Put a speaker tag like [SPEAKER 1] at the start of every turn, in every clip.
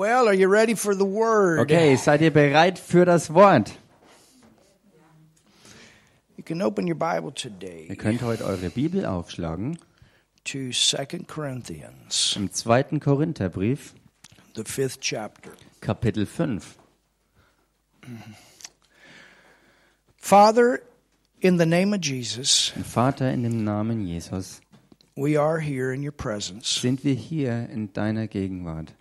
[SPEAKER 1] Well, are you ready for the word?
[SPEAKER 2] Okay, seid ihr bereit für das Wort?
[SPEAKER 1] You can open your Bible
[SPEAKER 2] Ihr
[SPEAKER 1] today
[SPEAKER 2] könnt heute eure Bibel aufschlagen
[SPEAKER 1] to 2 Corinthians,
[SPEAKER 2] im zweiten Korintherbrief,
[SPEAKER 1] the fifth chapter.
[SPEAKER 2] Kapitel 5.
[SPEAKER 1] Father, in the name of Jesus,
[SPEAKER 2] Vater, in dem Namen Jesus
[SPEAKER 1] we are here in your presence.
[SPEAKER 2] sind wir hier in deiner Gegenwart.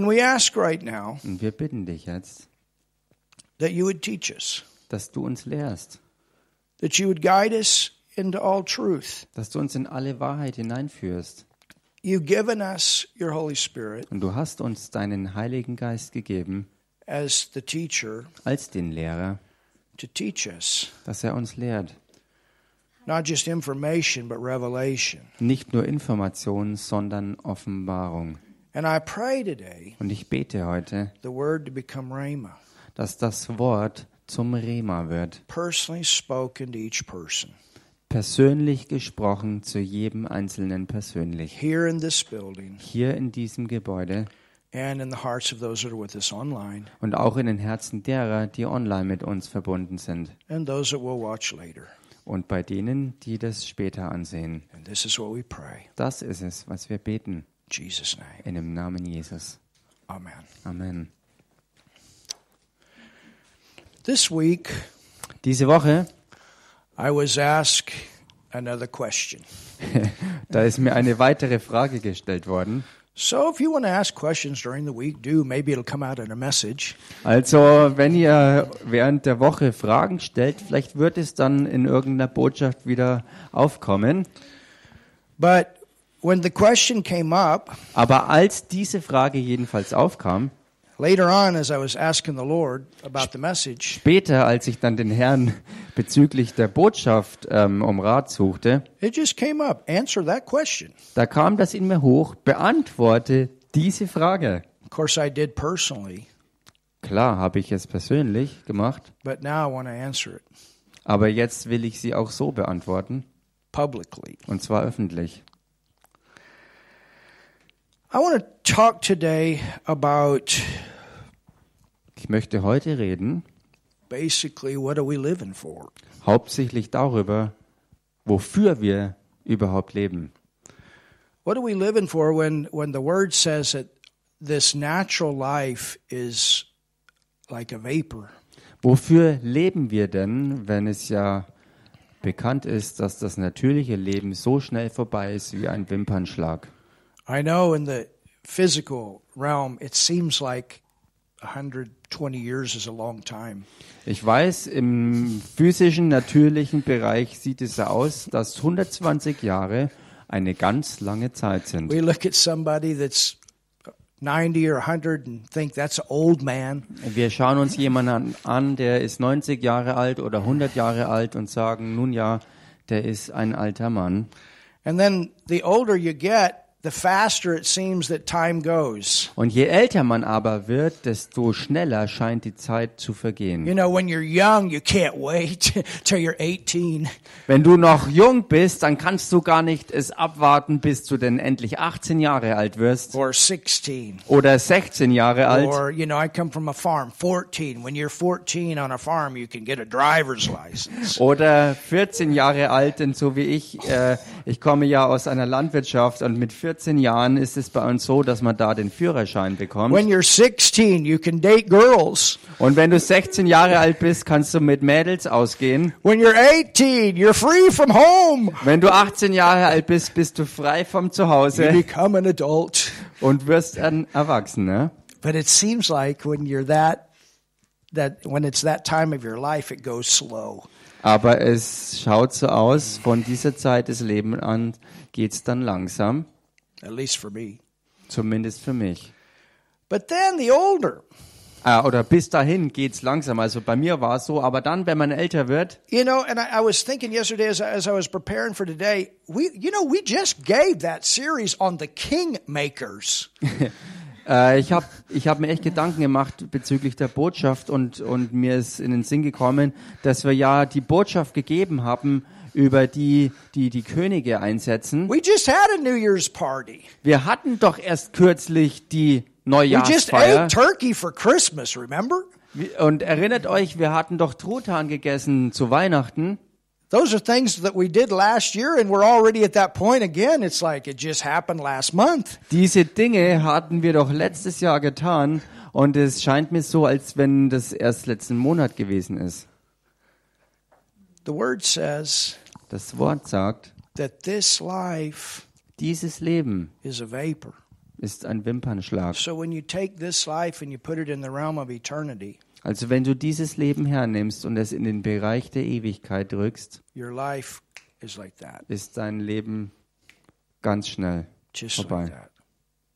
[SPEAKER 1] And we ask right now
[SPEAKER 2] Und wir bitten dich jetzt,
[SPEAKER 1] that you would teach us,
[SPEAKER 2] dass du uns lehrst,
[SPEAKER 1] that you would guide us into all truth.
[SPEAKER 2] dass du uns in alle Wahrheit hineinführst.
[SPEAKER 1] You've given us your Holy Spirit
[SPEAKER 2] Und du hast uns deinen Heiligen Geist gegeben
[SPEAKER 1] as the teacher
[SPEAKER 2] als den Lehrer,
[SPEAKER 1] to teach us
[SPEAKER 2] dass er uns lehrt.
[SPEAKER 1] not just information, but revelation.
[SPEAKER 2] Nicht nur Information, sondern Offenbarung.
[SPEAKER 1] And I pray today
[SPEAKER 2] Und ich bete heute,
[SPEAKER 1] the word to become Rhema,
[SPEAKER 2] dass das Wort zum Rema wird,
[SPEAKER 1] personally spoken to each person.
[SPEAKER 2] Persönlich gesprochen zu jedem Einzelnen persönlich.
[SPEAKER 1] here in this building
[SPEAKER 2] Hier in diesem Gebäude.
[SPEAKER 1] and in the hearts of those that are with us online
[SPEAKER 2] und auch in den Herzen derer, die online mit uns verbunden sind. und bei denen, die das später ansehen. Das ist es, was wir beten.
[SPEAKER 1] In Jesus' name.
[SPEAKER 2] In dem Namen Jesus.
[SPEAKER 1] Amen.
[SPEAKER 2] Amen.
[SPEAKER 1] This week,
[SPEAKER 2] Diese Woche,
[SPEAKER 1] I was asked another question.
[SPEAKER 2] da ist mir eine weitere Frage gestellt worden.
[SPEAKER 1] So if you want to ask questions during the week, do. Maybe it'll come out in a message.
[SPEAKER 2] Also, wenn ihr während der Woche Fragen stellt, vielleicht wird es dann in irgendeiner Botschaft wieder aufkommen.
[SPEAKER 1] But when the question came up,
[SPEAKER 2] Aber als diese Frage jedenfalls aufkam,
[SPEAKER 1] later on, as I was asking the Lord about the message,
[SPEAKER 2] später, als ich dann den Herrn bezüglich der Botschaft ähm, um Rat suchte,
[SPEAKER 1] it just came up. Answer that question.
[SPEAKER 2] da kam das in mir hoch, beantworte diese Frage.
[SPEAKER 1] Of course, I did personally,
[SPEAKER 2] Klar habe ich es persönlich gemacht,
[SPEAKER 1] but now I want to answer it
[SPEAKER 2] aber jetzt will ich sie auch so beantworten,
[SPEAKER 1] publicly.
[SPEAKER 2] und zwar öffentlich.
[SPEAKER 1] I want to talk today about
[SPEAKER 2] Ich möchte heute reden,
[SPEAKER 1] basically what are we living for?
[SPEAKER 2] hauptsächlich darüber, wofür wir überhaupt leben.
[SPEAKER 1] What are we living for when, when the word says that this natural life is like a vapor?
[SPEAKER 2] Wofür leben wir denn, wenn es ja bekannt ist, dass das natürliche Leben so schnell vorbei ist wie ein Wimpernschlag?
[SPEAKER 1] I know in the physical realm, it seems like 120 years is a long time.
[SPEAKER 2] Ich weiß, im physischen, natürlichen Bereich sieht es so aus, dass 120 Jahre eine ganz lange Zeit sind.
[SPEAKER 1] We look at somebody that's 90 or 100 and think that's an old man.
[SPEAKER 2] Wir schauen uns jemanden an, der ist 90 Jahre alt oder 100 Jahre alt und sagen, nun ja, der ist ein alter Mann.
[SPEAKER 1] And then the older you get, the faster it seems that time goes.
[SPEAKER 2] Und je älter man aber wird, desto schneller scheint die Zeit zu vergehen.
[SPEAKER 1] You know, when you're young, you can't wait till you're 18.
[SPEAKER 2] Wenn du noch jung bist, dann kannst du gar nicht es abwarten, bis du denn endlich 18 Jahre alt wirst
[SPEAKER 1] or 16.
[SPEAKER 2] oder 16 Jahre alt.
[SPEAKER 1] Or, you know, I come from a farm, 14. When you're 14 on a farm, you can get a driver's license.
[SPEAKER 2] Oder 14 Jahre alt, denn so wie ich, äh, ich komme ja aus einer Landwirtschaft und mit 14 Jahren ist es bei uns so, dass man da den Führerschein bekommt.
[SPEAKER 1] When you're 16, you can date girls.
[SPEAKER 2] Und wenn du 16 Jahre alt bist, kannst du mit Mädels ausgehen.
[SPEAKER 1] When you're 18, you're free from home.
[SPEAKER 2] Wenn du 18 Jahre alt bist, bist du frei vom
[SPEAKER 1] You
[SPEAKER 2] Zuhause
[SPEAKER 1] become an adult.
[SPEAKER 2] und wirst ein Erwachsener.
[SPEAKER 1] But it seems like when you're that, that when it's that time of your life, it goes slow.
[SPEAKER 2] Aber es schaut so aus, von dieser Zeit des Lebens an geht's dann langsam,
[SPEAKER 1] At least for me.
[SPEAKER 2] zumindest für mich.
[SPEAKER 1] But then the older,
[SPEAKER 2] Ah, oder bis dahin geht's langsam. Also bei mir war es so, aber dann, wenn man älter wird,
[SPEAKER 1] you know, and I, I was thinking yesterday as, I- as I was preparing for today, we, you know, we just gave that series on the kingmakers.
[SPEAKER 2] äh, ich habe ich hab mir echt Gedanken gemacht bezüglich der Botschaft und, und mir ist in den Sinn gekommen, dass wir ja die Botschaft gegeben haben über die, die die Könige einsetzen.
[SPEAKER 1] We just had a New Year's party.
[SPEAKER 2] Wir hatten doch erst kürzlich die
[SPEAKER 1] We just
[SPEAKER 2] Neujahrsfeier.
[SPEAKER 1] ate turkey for Christmas, remember?
[SPEAKER 2] Und erinnert euch, wir hatten doch Truthahn gegessen zu Weihnachten.
[SPEAKER 1] Those are things that we did last year, and we're already at that point again. It's like it just happened last month.
[SPEAKER 2] Diese Dinge hatten wir doch letztes Jahr getan und es scheint mir so, als wenn das erst letzten Monat gewesen ist.
[SPEAKER 1] The word says
[SPEAKER 2] Das Wort sagt,
[SPEAKER 1] that this life
[SPEAKER 2] dieses Leben
[SPEAKER 1] is a vapor.
[SPEAKER 2] ist ein Wimpernschlag.
[SPEAKER 1] So when you take this life and you put it in the realm of eternity,
[SPEAKER 2] Also wenn du dieses Leben hernimmst und es in den Bereich der Ewigkeit drückst,
[SPEAKER 1] your life is like that,
[SPEAKER 2] ist dein Leben ganz schnell
[SPEAKER 1] just
[SPEAKER 2] vorbei.
[SPEAKER 1] like that.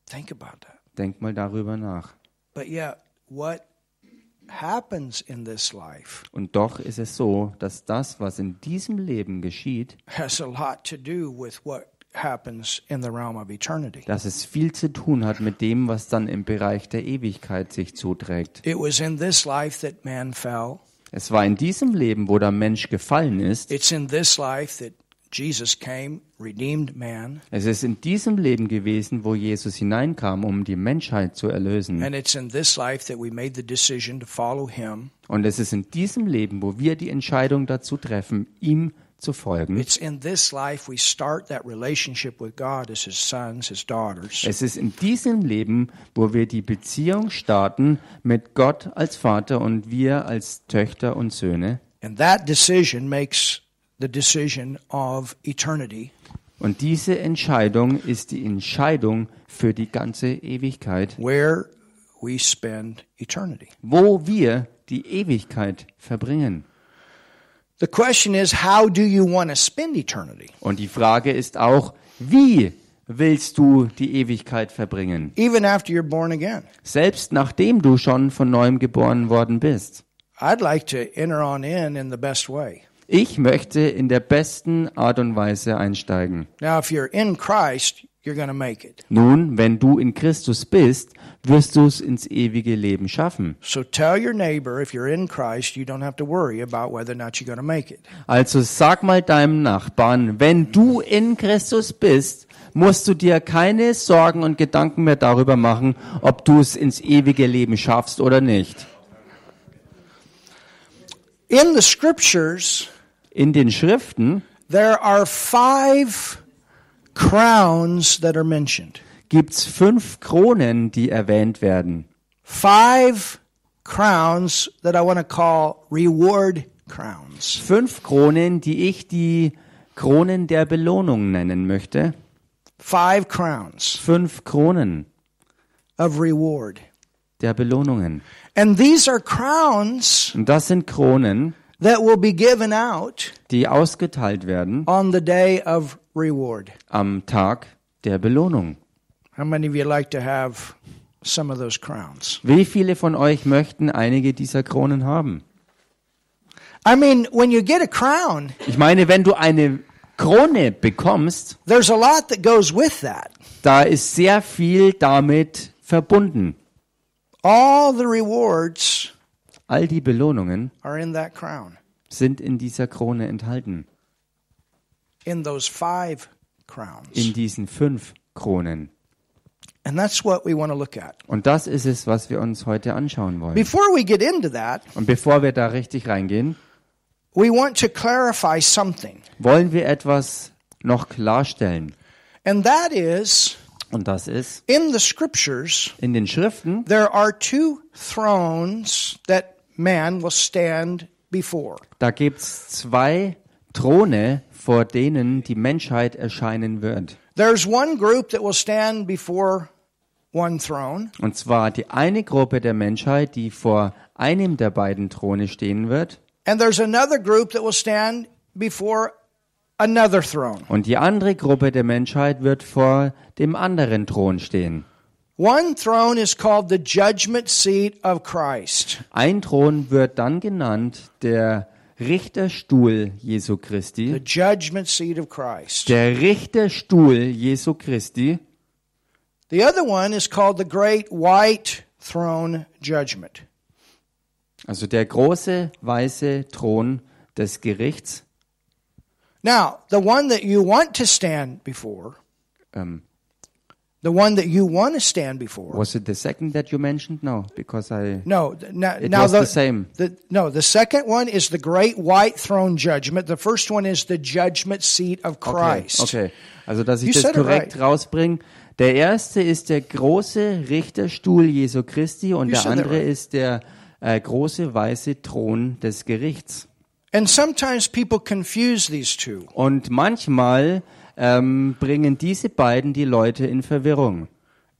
[SPEAKER 1] Think about that.
[SPEAKER 2] Denk mal darüber nach.
[SPEAKER 1] But yet, what happens in this life
[SPEAKER 2] Und doch ist es so, dass das, was in diesem Leben geschieht,
[SPEAKER 1] has a lot to do with what happens in the realm of eternity.
[SPEAKER 2] dass es viel zu tun hat mit dem, was dann im Bereich der Ewigkeit sich zuträgt.
[SPEAKER 1] It was in this life that man fell.
[SPEAKER 2] Es war in diesem Leben, wo der Mensch gefallen ist.
[SPEAKER 1] It's in this life that Jesus came, redeemed man,
[SPEAKER 2] Es ist in diesem Leben gewesen, wo Jesus hineinkam, um die Menschheit zu erlösen.
[SPEAKER 1] and it's in this life that we made the decision to follow him.
[SPEAKER 2] Und es ist in diesem Leben, wo wir die Entscheidung dazu treffen, ihm zu folgen.
[SPEAKER 1] It's in this life we start that relationship with God as his sons, his daughters.
[SPEAKER 2] Es ist in diesem Leben, wo wir die Beziehung starten mit Gott als Vater und wir als Töchter und Söhne.
[SPEAKER 1] And that decision makes the decision of eternity.
[SPEAKER 2] Und diese Entscheidung ist die Entscheidung für die ganze Ewigkeit,
[SPEAKER 1] where we spend eternity.
[SPEAKER 2] wo wir die Ewigkeit verbringen.
[SPEAKER 1] The question is, how do you want to spend eternity?
[SPEAKER 2] Und die Frage ist auch, wie willst du die Ewigkeit verbringen?
[SPEAKER 1] Even after you're born again.
[SPEAKER 2] Selbst nachdem du schon von neuem geboren worden bist.
[SPEAKER 1] I'd like to enter on in in the best way.
[SPEAKER 2] Ich möchte in der besten Art und Weise einsteigen.
[SPEAKER 1] Now, if you're in Christ, you're going to make it.
[SPEAKER 2] Nun, wenn du in Christus bist, wirst du es ins ewige Leben schaffen.
[SPEAKER 1] So tell your neighbor, if you're in Christ, you don't have to worry about whether or not you're going to make it.
[SPEAKER 2] Also sag mal deinem Nachbarn, wenn du in Christus bist, musst du dir keine Sorgen und Gedanken mehr darüber machen, ob du es ins ewige Leben schaffst oder nicht.
[SPEAKER 1] In the scriptures,
[SPEAKER 2] In den Schriften
[SPEAKER 1] there are five crowns that are mentioned.
[SPEAKER 2] gibt's fünf Kronen, die erwähnt werden.
[SPEAKER 1] Five crowns that I want to call reward crowns.
[SPEAKER 2] Fünf Kronen, die ich die Kronen der Belohnung nennen möchte.
[SPEAKER 1] Five crowns
[SPEAKER 2] Fünf Kronen
[SPEAKER 1] of reward.
[SPEAKER 2] der Belohnungen.
[SPEAKER 1] And these are crowns
[SPEAKER 2] Und das sind Kronen,
[SPEAKER 1] that will be given out
[SPEAKER 2] die ausgeteilt werden
[SPEAKER 1] on the day of reward.
[SPEAKER 2] am Tag der Belohnung.
[SPEAKER 1] How many of you like to have some of those crowns?
[SPEAKER 2] Wie viele von euch möchten einige dieser Kronen haben?
[SPEAKER 1] I mean, when you get a crown,
[SPEAKER 2] Ich meine, wenn du eine Krone bekommst,
[SPEAKER 1] there's a lot that goes with that.
[SPEAKER 2] da ist sehr viel damit verbunden.
[SPEAKER 1] All the rewards
[SPEAKER 2] All die Belohnungen
[SPEAKER 1] are in that crown,
[SPEAKER 2] sind in dieser Krone enthalten.
[SPEAKER 1] in those five
[SPEAKER 2] In
[SPEAKER 1] crowns.
[SPEAKER 2] diesen fünf Kronen.
[SPEAKER 1] And that's what we want to look at.
[SPEAKER 2] Und das ist es, was wir uns heute anschauen wollen.
[SPEAKER 1] Before we get into that,
[SPEAKER 2] Und bevor wir da richtig reingehen,
[SPEAKER 1] we want to clarify something.
[SPEAKER 2] wollen wir etwas noch klarstellen.
[SPEAKER 1] And that is,
[SPEAKER 2] Und das ist,
[SPEAKER 1] in the scriptures,
[SPEAKER 2] in den Schriften
[SPEAKER 1] there are two thrones that man will stand before.
[SPEAKER 2] Da gibt's zwei Throne, vor denen die Menschheit erscheinen wird.
[SPEAKER 1] There's one group that will stand before one throne,
[SPEAKER 2] Und zwar die eine Gruppe der Menschheit, die vor einem der beiden Throne stehen wird,
[SPEAKER 1] and there's another group that will stand before another throne.
[SPEAKER 2] und die andere Gruppe der Menschheit wird vor dem anderen Thron stehen.
[SPEAKER 1] One throne is called the judgment seat of Christ.
[SPEAKER 2] Ein Thron wird dann genannt der Richterstuhl Jesu
[SPEAKER 1] The
[SPEAKER 2] Christi.
[SPEAKER 1] judgment seat of Christ.
[SPEAKER 2] Der Richterstuhl Jesu Christi.
[SPEAKER 1] The other one is called the great white throne judgment.
[SPEAKER 2] Also der große weiße Thron des Gerichts.
[SPEAKER 1] Now, the one that you want to stand before,
[SPEAKER 2] Ähm,
[SPEAKER 1] The one that you want to stand before.
[SPEAKER 2] Was it the second that you mentioned? No, because I.
[SPEAKER 1] No, now,
[SPEAKER 2] It
[SPEAKER 1] now
[SPEAKER 2] was the same.
[SPEAKER 1] the- no, the second one is the great white throne judgment. The first one is the judgment seat of
[SPEAKER 2] Okay,
[SPEAKER 1] Christ.
[SPEAKER 2] okay. Also, dass ich
[SPEAKER 1] You
[SPEAKER 2] das korrekt
[SPEAKER 1] right.
[SPEAKER 2] rausbringe. Der erste ist der große Richterstuhl Jesu Christi und
[SPEAKER 1] You
[SPEAKER 2] der andere
[SPEAKER 1] right.
[SPEAKER 2] ist der äh, große weiße Thron des Gerichts.
[SPEAKER 1] And sometimes people confuse these two.
[SPEAKER 2] Und manchmal ähm, bringen diese beiden die Leute in Verwirrung.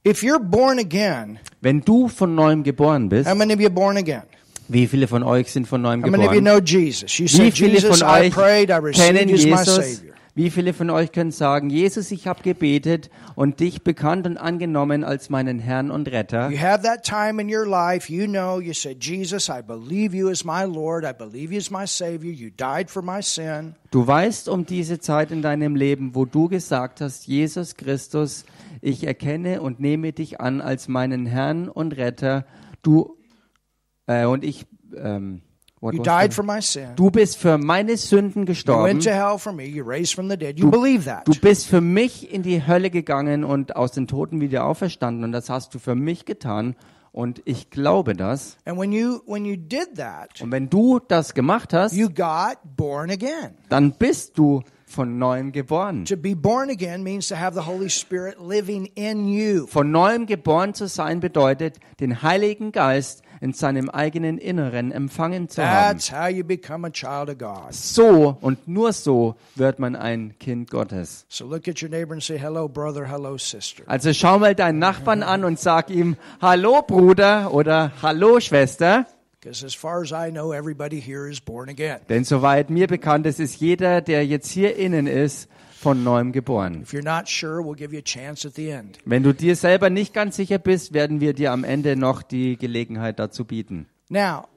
[SPEAKER 1] If you're born again,
[SPEAKER 2] Wenn du von neuem geboren bist,
[SPEAKER 1] how many of you born again?
[SPEAKER 2] wie viele von euch sind von neuem
[SPEAKER 1] How many of you
[SPEAKER 2] geboren?
[SPEAKER 1] know Jesus? You
[SPEAKER 2] Wie viele
[SPEAKER 1] Jesus,
[SPEAKER 2] von
[SPEAKER 1] I
[SPEAKER 2] euch
[SPEAKER 1] prayed, I
[SPEAKER 2] kennen Jesus? Wie viele von euch können sagen, Jesus, ich habe gebetet und dich bekannt und angenommen als meinen Herrn und Retter?
[SPEAKER 1] You have that time in your life, you know, you said, Jesus, I believe you as my Lord, I believe you as my Savior, you died for my sin.
[SPEAKER 2] Du weißt um diese Zeit in deinem Leben, wo du gesagt hast, Jesus Christus, ich erkenne und nehme dich an als meinen Herrn und Retter. Du äh, und ich. Ähm, what
[SPEAKER 1] You died for my sin.
[SPEAKER 2] du bist für meine Sünden
[SPEAKER 1] You
[SPEAKER 2] gestorben.
[SPEAKER 1] went to hell for me, you raised from the dead. You believe that.
[SPEAKER 2] Du bist für mich in die Hölle gegangen und aus den Toten wieder auferstanden und das hast du für mich getan und ich glaube das.
[SPEAKER 1] And when you when you did that,
[SPEAKER 2] Und wenn du das gemacht hast,
[SPEAKER 1] you got born again.
[SPEAKER 2] dann bist du von neuem geboren.
[SPEAKER 1] To be born again means to have the Holy Spirit living in you.
[SPEAKER 2] Von neuem geboren zu sein bedeutet, den Heiligen Geist in seinem eigenen Inneren empfangen zu haben.
[SPEAKER 1] That's how you become a child of God.
[SPEAKER 2] So und nur so wird man ein Kind Gottes.
[SPEAKER 1] So look at your neighbor and say, "Hello, brother. Hello, sister."
[SPEAKER 2] Also schau mal deinen Nachbarn an und sag ihm, Hallo Bruder oder Hallo Schwester.
[SPEAKER 1] Because as far as I know, everybody here is born again.
[SPEAKER 2] Denn soweit mir bekannt ist, ist jeder, der jetzt hier innen ist, von neuem geboren.
[SPEAKER 1] Sure, we'll.
[SPEAKER 2] Wenn du dir selber nicht ganz sicher bist, werden wir dir am Ende noch die Gelegenheit dazu bieten.
[SPEAKER 1] Now,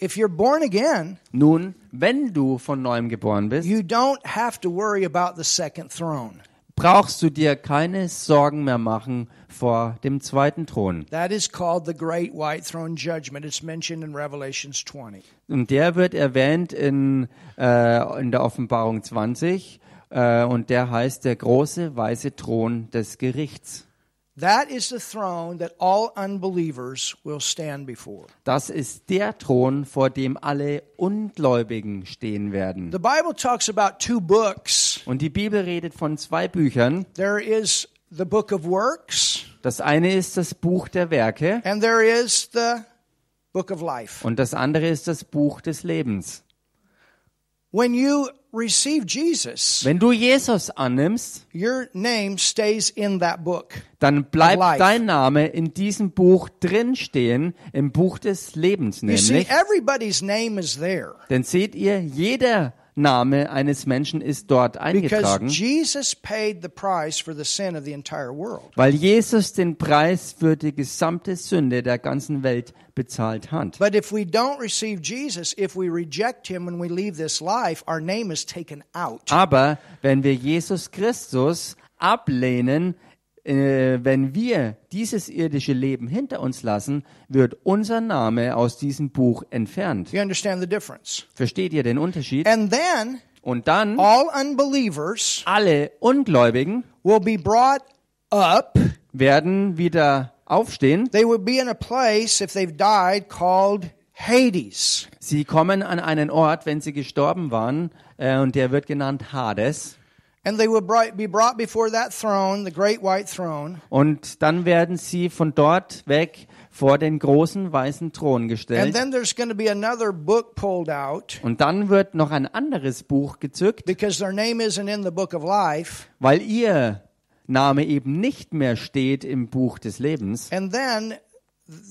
[SPEAKER 1] if you're born again,
[SPEAKER 2] Nun, wenn du von neuem geboren bist,
[SPEAKER 1] you don't have to worry about the second throne.
[SPEAKER 2] brauchst du dir keine Sorgen mehr machen vor dem zweiten Thron.
[SPEAKER 1] That is called the Great White Throne Judgment. It's mentioned in Revelations 20.
[SPEAKER 2] Und der wird erwähnt in, äh, in der Offenbarung 20 äh, und der heißt der große weiße Thron des Gerichts.
[SPEAKER 1] That is the throne that all unbelievers will stand before.
[SPEAKER 2] Das ist der Thron, vor dem alle Ungläubigen stehen werden.
[SPEAKER 1] The Bible talks about two books.
[SPEAKER 2] Und die Bibel redet von zwei Büchern.
[SPEAKER 1] There is the book of works,
[SPEAKER 2] Das eine ist das Buch der Werke
[SPEAKER 1] and there is the book of life.
[SPEAKER 2] und das andere ist das Buch des Lebens.
[SPEAKER 1] When you receive Jesus,
[SPEAKER 2] Wenn du Jesus annimmst,
[SPEAKER 1] your name stays in that book.
[SPEAKER 2] dann bleibt dein Name in diesem Buch drinstehen, im Buch des Lebens
[SPEAKER 1] You see,
[SPEAKER 2] nämlich.
[SPEAKER 1] everybody's name is there
[SPEAKER 2] Denn seht ihr, jeder Name eines Menschen ist dort eingetragen, weil Jesus den Preis für die gesamte Sünde der ganzen Welt bezahlt hat.
[SPEAKER 1] But if we don't receive Jesus, if we reject him when we leave this life, our name is taken out.
[SPEAKER 2] Aber wenn wir Jesus Christus ablehnen, äh, wenn wir dieses irdische Leben hinter uns lassen, wird unser Name aus diesem Buch entfernt.
[SPEAKER 1] You understand the difference?
[SPEAKER 2] Versteht ihr den Unterschied?
[SPEAKER 1] And then
[SPEAKER 2] Und dann
[SPEAKER 1] all unbelievers
[SPEAKER 2] alle Ungläubigen
[SPEAKER 1] will be brought up.
[SPEAKER 2] werden wieder aufstehen.
[SPEAKER 1] They will be in a place, if they've died, called Hades.
[SPEAKER 2] Sie kommen an einen Ort, wenn sie gestorben waren, äh, und der wird genannt Hades.
[SPEAKER 1] And they will bri- be brought before that throne, the great white throne.
[SPEAKER 2] Und dann werden sie von dort weg vor den großen weißen Thron
[SPEAKER 1] And
[SPEAKER 2] gestellt.
[SPEAKER 1] then there's going to be another book pulled out
[SPEAKER 2] Und dann wird noch ein anderes Buch gezückt,
[SPEAKER 1] because their name isn't in the book of life.
[SPEAKER 2] weil ihr Name eben nicht mehr steht im Buch des Lebens.
[SPEAKER 1] And then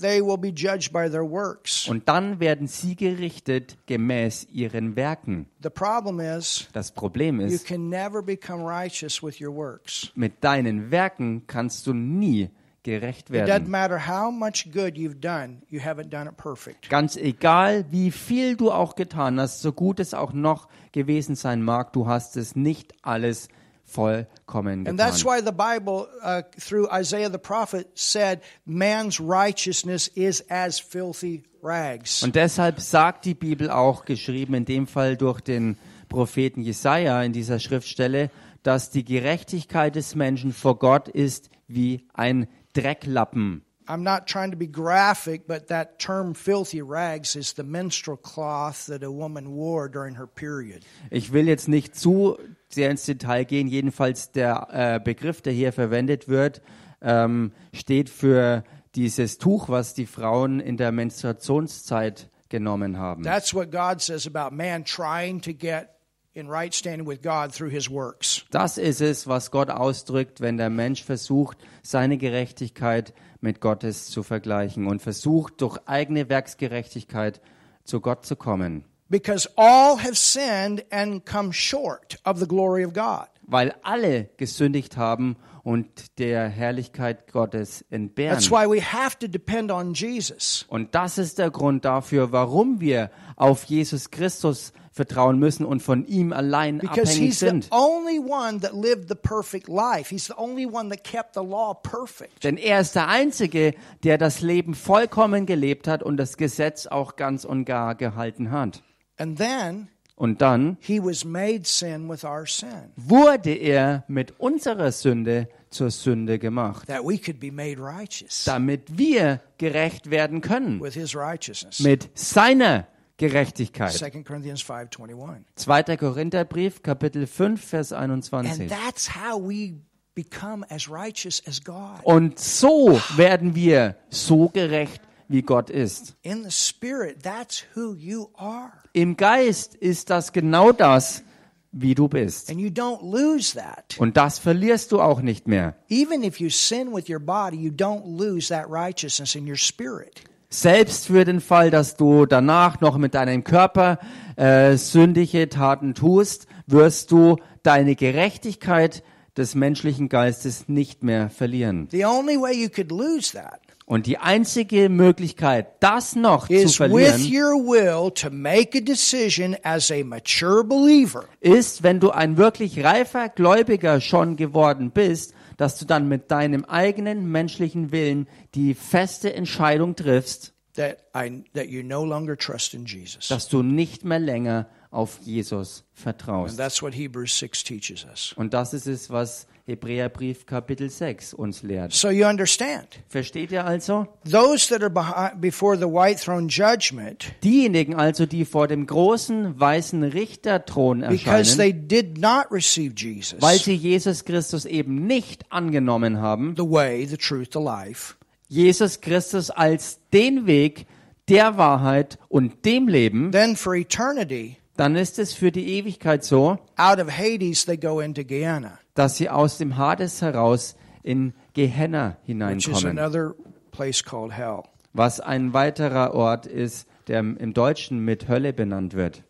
[SPEAKER 1] they will be judged by their works.
[SPEAKER 2] Und dann werden sie gerichtet gemäß ihren Werken.
[SPEAKER 1] The problem is,
[SPEAKER 2] Das Problem
[SPEAKER 1] you
[SPEAKER 2] ist,
[SPEAKER 1] can never become righteous with your works.
[SPEAKER 2] mit deinen Werken kannst du nie gerecht
[SPEAKER 1] It doesn't
[SPEAKER 2] werden.
[SPEAKER 1] matter how much good you've done, you haven't done it perfect.
[SPEAKER 2] Ganz egal, wie viel du auch getan hast, so gut es auch noch gewesen sein mag, du hast es nicht alles vollkommen
[SPEAKER 1] And that's
[SPEAKER 2] getan.
[SPEAKER 1] why the Bible, uh, through Isaiah the prophet, said man's righteousness is as filthy rags.
[SPEAKER 2] Und deshalb sagt die Bibel auch, geschrieben in dem Fall durch den Propheten Jesaja in dieser Schriftstelle, dass die Gerechtigkeit des Menschen vor Gott ist wie ein Drecklappen.
[SPEAKER 1] I'm not trying to be graphic, but that term filthy rags is the menstrual cloth that a woman wore during her period.
[SPEAKER 2] Ich will jetzt nicht zu sehr ins Detail gehen. Jedenfalls der äh, Begriff, der hier verwendet wird, ähm, steht für dieses Tuch, was die Frauen in der Menstruationszeit genommen haben.
[SPEAKER 1] That's what God says about man trying to get in right standing with God through his works.
[SPEAKER 2] Das ist es, was Gott ausdrückt, wenn der Mensch versucht, seine Gerechtigkeit mit Gottes zu vergleichen und versucht, durch eigene Werksgerechtigkeit zu Gott zu kommen.
[SPEAKER 1] Because all have sinned and come short of the glory of God.
[SPEAKER 2] Weil alle gesündigt haben und der Herrlichkeit Gottes entbehren.
[SPEAKER 1] That's why we have to depend on Jesus.
[SPEAKER 2] Und das ist der Grund dafür, warum wir auf Jesus Christus vertrauen müssen und von ihm allein
[SPEAKER 1] Because
[SPEAKER 2] abhängig
[SPEAKER 1] he's the
[SPEAKER 2] sind.
[SPEAKER 1] only one that lived the perfect life. He's the only one that kept the law perfect.
[SPEAKER 2] Denn er ist der Einzige, der das Leben vollkommen gelebt hat und das Gesetz auch ganz und gar gehalten hat.
[SPEAKER 1] And then
[SPEAKER 2] Und dann
[SPEAKER 1] he was made sin with our sin,
[SPEAKER 2] wurde er mit unserer Sünde zur Sünde gemacht,
[SPEAKER 1] that we could be made righteous
[SPEAKER 2] damit wir gerecht werden können
[SPEAKER 1] with his righteousness.
[SPEAKER 2] mit seiner Gerechtigkeit.
[SPEAKER 1] 2 Corinthians 5:21.
[SPEAKER 2] 2. Korintherbrief, Kapitel 5, Vers
[SPEAKER 1] And
[SPEAKER 2] 21.
[SPEAKER 1] that's how we become as righteous as God.
[SPEAKER 2] Und so werden wir so gerecht, wie Gott ist.
[SPEAKER 1] In the spirit, that's who you are.
[SPEAKER 2] Im Geist ist das genau das, wie du bist.
[SPEAKER 1] And you don't lose that.
[SPEAKER 2] Und das verlierst du auch nicht mehr.
[SPEAKER 1] Even if you sin with your body, you don't lose that righteousness in your spirit.
[SPEAKER 2] Selbst für den Fall, dass du danach noch mit deinem Körper äh, sündige Taten tust, wirst du deine Gerechtigkeit des menschlichen Geistes nicht mehr verlieren.
[SPEAKER 1] The only way you could lose that
[SPEAKER 2] Und die einzige Möglichkeit, das noch zu verlieren,
[SPEAKER 1] your will to make a decision as a mature believer
[SPEAKER 2] ist, wenn du ein wirklich reifer Gläubiger schon geworden bist, dass du dann mit deinem eigenen menschlichen Willen die feste Entscheidung triffst,
[SPEAKER 1] that I that you no longer trust in Jesus.
[SPEAKER 2] dass du nicht mehr länger auf Jesus vertraust.
[SPEAKER 1] that's what Hebrews 6 teaches us.
[SPEAKER 2] Und das ist es, was Hebräerbrief Kapitel 6 uns lehrt.
[SPEAKER 1] So you understand.
[SPEAKER 2] Versteht ihr also?
[SPEAKER 1] Those that are behind, before the white throne judgment,
[SPEAKER 2] Diejenigen also, die vor dem großen weißen Richterthron
[SPEAKER 1] because
[SPEAKER 2] erscheinen,
[SPEAKER 1] they did not receive Jesus,
[SPEAKER 2] weil sie Jesus Christus eben nicht angenommen haben,
[SPEAKER 1] the way, the truth, the life,
[SPEAKER 2] Jesus Christus als den Weg der Wahrheit und dem Leben,
[SPEAKER 1] then for eternity,
[SPEAKER 2] dann ist es für die Ewigkeit so,
[SPEAKER 1] out of Hades they go into Gehenna,
[SPEAKER 2] dass sie aus dem Hades heraus in Gehenna hineinkommen,
[SPEAKER 1] another place called hell
[SPEAKER 2] was ein weiterer Ort ist, der im Deutschen mit Hölle benannt wird.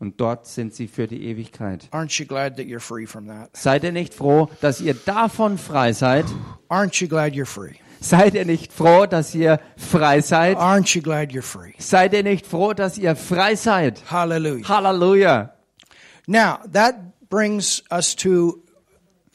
[SPEAKER 2] Und dort sind sie für die Ewigkeit. Seid ihr nicht froh, dass ihr davon frei seid? Seid ihr nicht froh, dass ihr frei seid?
[SPEAKER 1] Aren't you glad you're free?
[SPEAKER 2] Seid ihr nicht froh, dass ihr frei seid?
[SPEAKER 1] Hallelujah.
[SPEAKER 2] Halleluja.
[SPEAKER 1] Now, that brings us to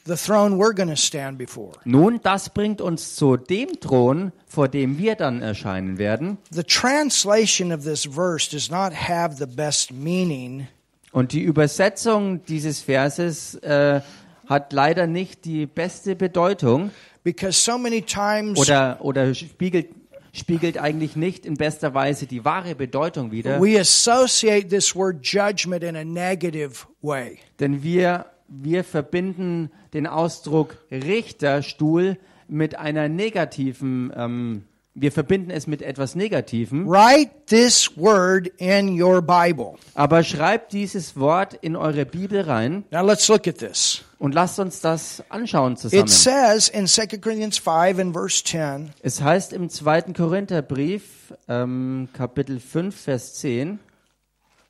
[SPEAKER 1] the throne we're going to stand before.
[SPEAKER 2] Nun, das bringt uns zu dem Thron, vor dem wir dann erscheinen werden.
[SPEAKER 1] The translation of this verse does not have the best meaning
[SPEAKER 2] Und die Übersetzung dieses Verses äh, hat leider nicht die beste Bedeutung
[SPEAKER 1] because so many times
[SPEAKER 2] oder, oder spiegelt, spiegelt eigentlich nicht in bester Weise die wahre Bedeutung wider.
[SPEAKER 1] we associate this word judgment in a negative way.
[SPEAKER 2] Denn wir, wir verbinden den Ausdruck Richterstuhl mit einer negativen, ähm, wir verbinden es mit etwas Negativem.
[SPEAKER 1] Write this word in your Bible.
[SPEAKER 2] Aber schreibt dieses Wort in eure Bibel rein
[SPEAKER 1] Now let's look at this.
[SPEAKER 2] und lasst uns das anschauen zusammen.
[SPEAKER 1] It says in 2 Corinthians 5 and verse 10,
[SPEAKER 2] Es heißt im zweiten Korintherbrief, ähm, Kapitel 5, Vers 10,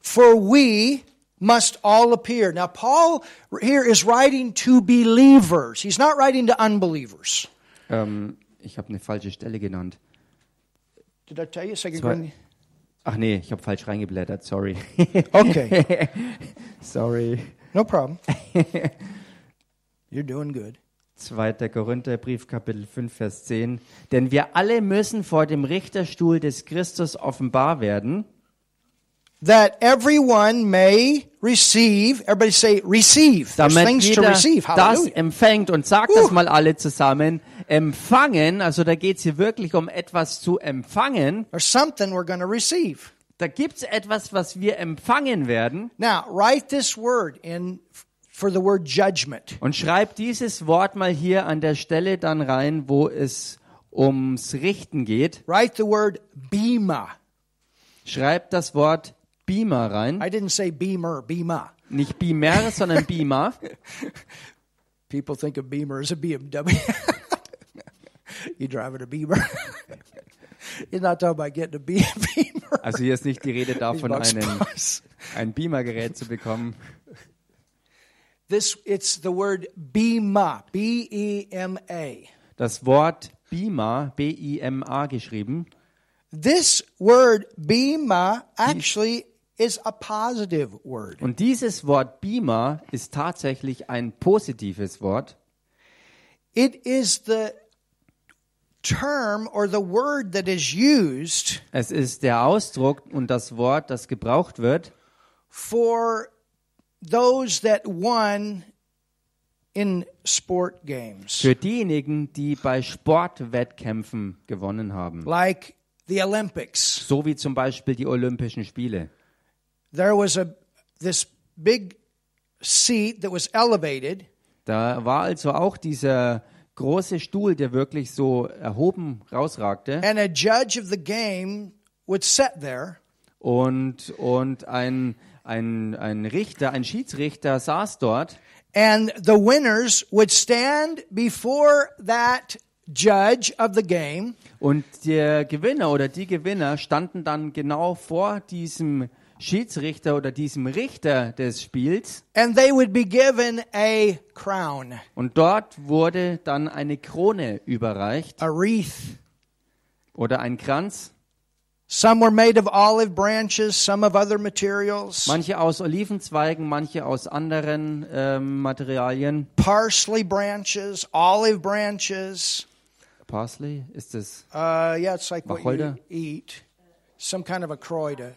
[SPEAKER 1] For we must all appear. Now, Paul here is writing to believers. He's not writing to unbelievers.
[SPEAKER 2] ähm, ich habe eine falsche Stelle genannt.
[SPEAKER 1] Did I tell you? Second Corinthians.
[SPEAKER 2] Ach nee, ich habe falsch reingeblättert, sorry.
[SPEAKER 1] Okay,
[SPEAKER 2] sorry.
[SPEAKER 1] no problem. You're doing good.
[SPEAKER 2] 2. Korintherbrief, Kapitel 5, Vers 10. Denn wir alle müssen vor dem Richterstuhl des Christus offenbar werden,
[SPEAKER 1] that everyone may receive. Everybody say receive. There's
[SPEAKER 2] damit
[SPEAKER 1] things to
[SPEAKER 2] jeder
[SPEAKER 1] receive.
[SPEAKER 2] das
[SPEAKER 1] Hallelujah.
[SPEAKER 2] empfängt. Und sagt das mal alle zusammen. Empfangen, also da geht es hier wirklich um etwas zu empfangen.
[SPEAKER 1] There's something we're going to receive.
[SPEAKER 2] Da gibt es etwas, was wir empfangen werden.
[SPEAKER 1] Now, write this word in for the word judgment.
[SPEAKER 2] Und schreibt dieses Wort mal hier an der Stelle dann rein, wo es ums Richten geht.
[SPEAKER 1] Write the word bema.
[SPEAKER 2] Schreibt das Wort Beamer rein.
[SPEAKER 1] I didn't say beamer, bema.
[SPEAKER 2] Nicht Beamer, sondern Beamer.
[SPEAKER 1] People think of beamer as a BMW. you driving a beamer. He's not talking about getting a Be- beamer.
[SPEAKER 2] Also hier ist nicht die Rede davon, einen, ein Beamer-Gerät zu bekommen.
[SPEAKER 1] This it's the word bema, B E M A.
[SPEAKER 2] Das Wort Beamer, B-I-M-A geschrieben.
[SPEAKER 1] This word bema actually is a positive word.
[SPEAKER 2] Und dieses Wort Beamer ist tatsächlich ein positives Wort.
[SPEAKER 1] It is the term or the word that is used
[SPEAKER 2] Es ist der Ausdruck und das Wort, das gebraucht wird
[SPEAKER 1] for those that won in sport games,
[SPEAKER 2] für diejenigen, die bei Sportwettkämpfen gewonnen haben.
[SPEAKER 1] like the Olympics.
[SPEAKER 2] So wie zum Beispiel die Olympischen Spiele.
[SPEAKER 1] There was a this big seat that was elevated,
[SPEAKER 2] Da war also auch dieser große Stuhl, der wirklich so erhoben rausragte.
[SPEAKER 1] and a judge of the game would sit there,
[SPEAKER 2] Und, und ein, ein, ein Richter, ein Schiedsrichter saß dort.
[SPEAKER 1] And the winners would stand before that judge of the game,
[SPEAKER 2] und der Gewinner oder die Gewinner standen dann genau vor diesem Schiedsrichter oder diesem Richter des Spiels
[SPEAKER 1] and they would be given a crown,
[SPEAKER 2] und dort wurde dann eine Krone überreicht
[SPEAKER 1] a wreath.
[SPEAKER 2] oder ein Kranz.
[SPEAKER 1] Some were made of olive branches, some of other materials.
[SPEAKER 2] Manche aus Olivenzweigen, manche aus anderen ähm, Materialien.
[SPEAKER 1] Parsley branches, olive branches.
[SPEAKER 2] Parsley ist es.
[SPEAKER 1] Uh, yeah, it's like what you
[SPEAKER 2] Wacholder?
[SPEAKER 1] eat. Some kind of a Kräuter.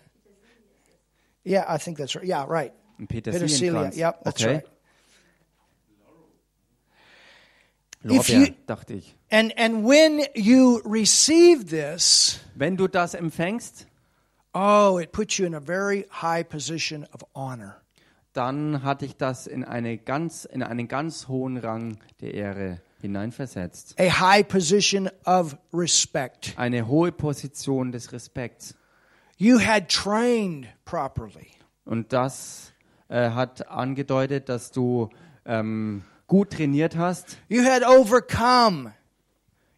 [SPEAKER 1] Yeah, I think that's right. Yeah, right.
[SPEAKER 2] Ein. Petersilienkranz.
[SPEAKER 1] Yep, that's
[SPEAKER 2] okay.
[SPEAKER 1] right. If
[SPEAKER 2] Lorbeer,
[SPEAKER 1] you-
[SPEAKER 2] dachte ich.
[SPEAKER 1] And and when you receive this,
[SPEAKER 2] Wenn du das empfängst,
[SPEAKER 1] oh, it puts you in a very high position of honor.
[SPEAKER 2] dann hat dich das in, eine ganz, in einen ganz hohen Rang der Ehre hineinversetzt.
[SPEAKER 1] A high position of respect.
[SPEAKER 2] Eine hohe Position des Respekts.
[SPEAKER 1] You had trained properly.
[SPEAKER 2] Und das äh, hat angedeutet, dass du ähm, gut trainiert hast.
[SPEAKER 1] You had overcome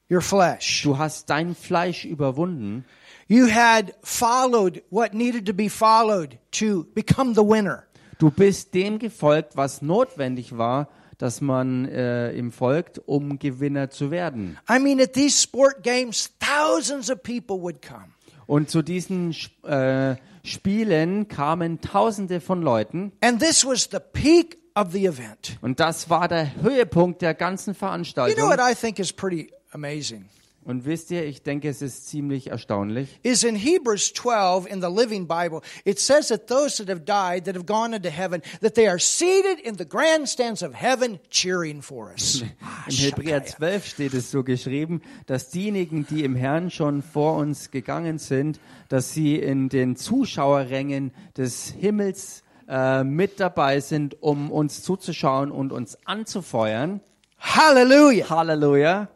[SPEAKER 1] your flesh.
[SPEAKER 2] Du hast dein Fleisch überwunden.
[SPEAKER 1] You had followed what needed to be followed to become the winner.
[SPEAKER 2] Du bist dem gefolgt, was notwendig war, dass man äh, ihm folgt, um Gewinner zu werden.
[SPEAKER 1] I mean, at these sport games, thousands of people would come.
[SPEAKER 2] Und zu diesen äh, Spielen kamen Tausende von Leuten.
[SPEAKER 1] And this was the peak of the event.
[SPEAKER 2] Und das war der Höhepunkt der ganzen
[SPEAKER 1] You
[SPEAKER 2] Veranstaltung.
[SPEAKER 1] know what I think is pretty amazing?
[SPEAKER 2] Und wisst ihr, ich denke, es ist ziemlich erstaunlich.
[SPEAKER 1] Is in Hebrews 12 in the Living Bible, it says that those that have died, that have gone into heaven, that they are seated in the grandstands of heaven cheering for us.
[SPEAKER 2] Im Hebräer 12 steht es so geschrieben, dass diejenigen, die im Herrn schon vor uns gegangen sind, dass sie in den Zuschauerrängen des Himmels äh, mit dabei sind, um uns zuzuschauen und uns anzufeuern.
[SPEAKER 1] Hallelujah.
[SPEAKER 2] Halleluja.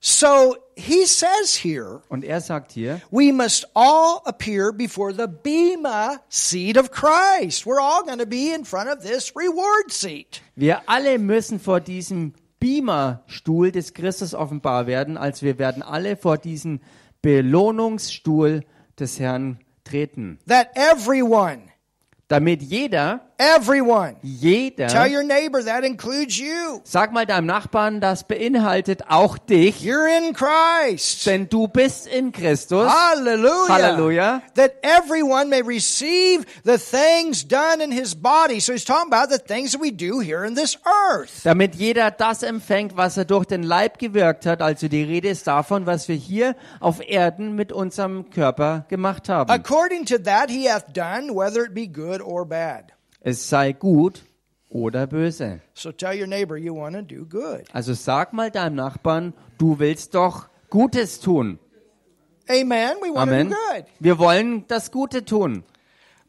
[SPEAKER 1] So he says here,
[SPEAKER 2] Und er sagt hier,
[SPEAKER 1] we must all appear before the Bema seat of Christ. We're all going to be in front of this reward seat.
[SPEAKER 2] wir alle müssen vor diesem Beamerstuhl des Christus offenbar werden, als wir werden alle vor diesen Belohnungsstuhl des Herrn treten.
[SPEAKER 1] That everyone
[SPEAKER 2] Damit jeder,
[SPEAKER 1] Everyone. Tell
[SPEAKER 2] Jeder.
[SPEAKER 1] your neighbor that includes you.
[SPEAKER 2] Sag mal deinem Nachbarn, das beinhaltet auch dich,
[SPEAKER 1] You're in Christ.
[SPEAKER 2] denn du bist in Christus.
[SPEAKER 1] Hallelujah.
[SPEAKER 2] Halleluja.
[SPEAKER 1] That everyone may receive the things done in his body. So he's talking about the things that we do here in this earth.
[SPEAKER 2] Damit jeder das empfängt, was er durch den Leib gewirkt hat. Also die Rede ist davon, was wir hier auf Erden mit unserem Körper gemacht haben.
[SPEAKER 1] According to that he hath done, whether it be good or bad.
[SPEAKER 2] Es sei gut oder böse.
[SPEAKER 1] So tell your neighbor you want to do good.
[SPEAKER 2] Also sag mal deinem Nachbarn, du willst doch Gutes tun.
[SPEAKER 1] Amen. We want
[SPEAKER 2] Amen.
[SPEAKER 1] to do good.
[SPEAKER 2] Wir wollen das Gute tun.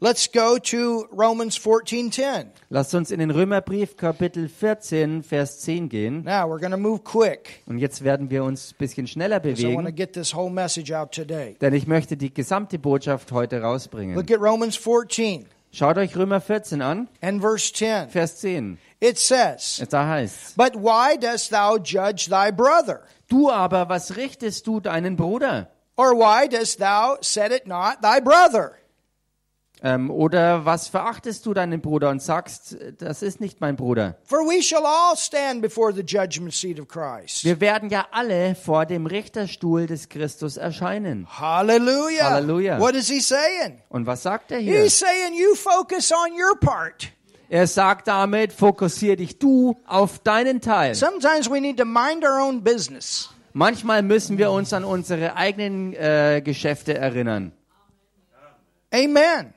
[SPEAKER 1] Let's go to Romans 14:10.
[SPEAKER 2] Lasst uns in den Römerbrief Kapitel 14, Vers 10 gehen.
[SPEAKER 1] Now we're going to move quick.
[SPEAKER 2] Und jetzt werden wir uns ein bisschen schneller
[SPEAKER 1] 'cause I want to
[SPEAKER 2] bewegen,
[SPEAKER 1] get this whole message out today.
[SPEAKER 2] denn ich möchte die gesamte Botschaft heute rausbringen.
[SPEAKER 1] Look at Romans 14
[SPEAKER 2] Schaut euch Römer 14 an,
[SPEAKER 1] and verse 10.
[SPEAKER 2] Vers 10.
[SPEAKER 1] It says,
[SPEAKER 2] Da heißt
[SPEAKER 1] But why dost thou judge thy brother?
[SPEAKER 2] Du aber, was richtest du deinen Bruder?
[SPEAKER 1] Or why dost thou set it not thy brother?
[SPEAKER 2] Ähm, oder was verachtest du deinen Bruder und sagst, das ist nicht mein Bruder?
[SPEAKER 1] For we shall all stand before the judgment seat of Christ.
[SPEAKER 2] Wir werden ja alle vor dem Richterstuhl des Christus erscheinen.
[SPEAKER 1] Hallelujah.
[SPEAKER 2] Hallelujah.
[SPEAKER 1] What is he saying?
[SPEAKER 2] Und was sagt er hier?
[SPEAKER 1] He's saying you focus on your part.
[SPEAKER 2] Er sagt damit, fokussier dich du auf deinen Teil.
[SPEAKER 1] Sometimes we need to mind our own business.
[SPEAKER 2] Manchmal müssen wir uns an unsere eigenen äh, Geschäfte erinnern.
[SPEAKER 1] Amen.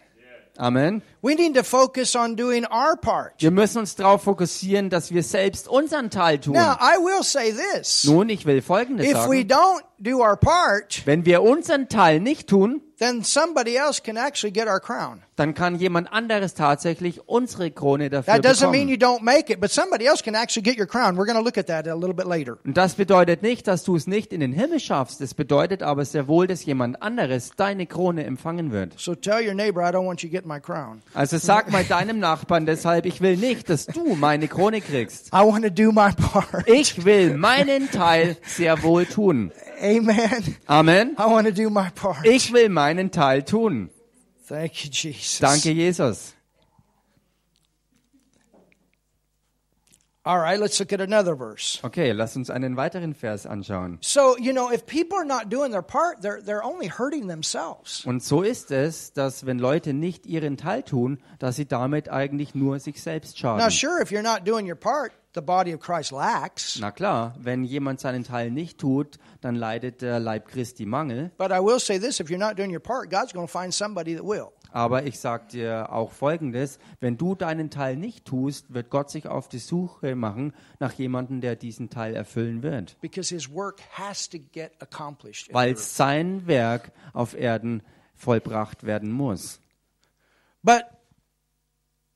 [SPEAKER 2] Amen.
[SPEAKER 1] We need to focus on doing our part.
[SPEAKER 2] Wir müssen uns darauf fokussieren, dass wir selbst unseren Teil tun.
[SPEAKER 1] Now, I will say this.
[SPEAKER 2] Nun, ich will Folgendes
[SPEAKER 1] If we
[SPEAKER 2] sagen.
[SPEAKER 1] don't do our part,
[SPEAKER 2] Wenn wir unseren Teil nicht tun,
[SPEAKER 1] then somebody else can actually get our crown.
[SPEAKER 2] Dann kann jemand anderes tatsächlich unsere Krone dafür
[SPEAKER 1] That doesn't mean
[SPEAKER 2] bekommen.
[SPEAKER 1] you don't make it, but somebody else can actually get your crown. We're going to look at that a little bit later.
[SPEAKER 2] Und das bedeutet nicht, dass du es nicht in den Himmel schaffst. Es bedeutet aber sehr wohl, dass jemand anderes deine Krone empfangen wird.
[SPEAKER 1] So tell your neighbor, I don't want you getting my crown.
[SPEAKER 2] Also sag mal deinem Nachbarn deshalb, ich will nicht, dass du meine Krone kriegst.
[SPEAKER 1] I want to do my part.
[SPEAKER 2] Ich will meinen Teil sehr wohl tun.
[SPEAKER 1] Amen.
[SPEAKER 2] Amen.
[SPEAKER 1] I want to do my part.
[SPEAKER 2] Ich will meinen Teil tun.
[SPEAKER 1] Thank you, Jesus.
[SPEAKER 2] Danke, Jesus.
[SPEAKER 1] All right, let's look at another verse.
[SPEAKER 2] Okay, lass uns einen weiteren Vers anschauen.
[SPEAKER 1] So, you know, if people are not doing their part, they're, they're only hurting themselves.
[SPEAKER 2] Und so ist es, dass wenn Leute nicht ihren Teil tun, dass sie damit eigentlich nur sich selbst
[SPEAKER 1] Now,
[SPEAKER 2] schaden.
[SPEAKER 1] sure, if you're not doing your part, the body of Christ lacks.
[SPEAKER 2] Na klar, wenn jemand seinen Teil nicht tut, dann leidet der Leib Christi Mangel.
[SPEAKER 1] But I will say this if you're not doing your part, God's going to find somebody that will.
[SPEAKER 2] Aber ich sage dir auch Folgendes, wenn du deinen Teil nicht tust, wird Gott sich auf die Suche machen nach jemandem, der diesen Teil erfüllen wird. Weil sein Werk auf Erden vollbracht werden muss.
[SPEAKER 1] But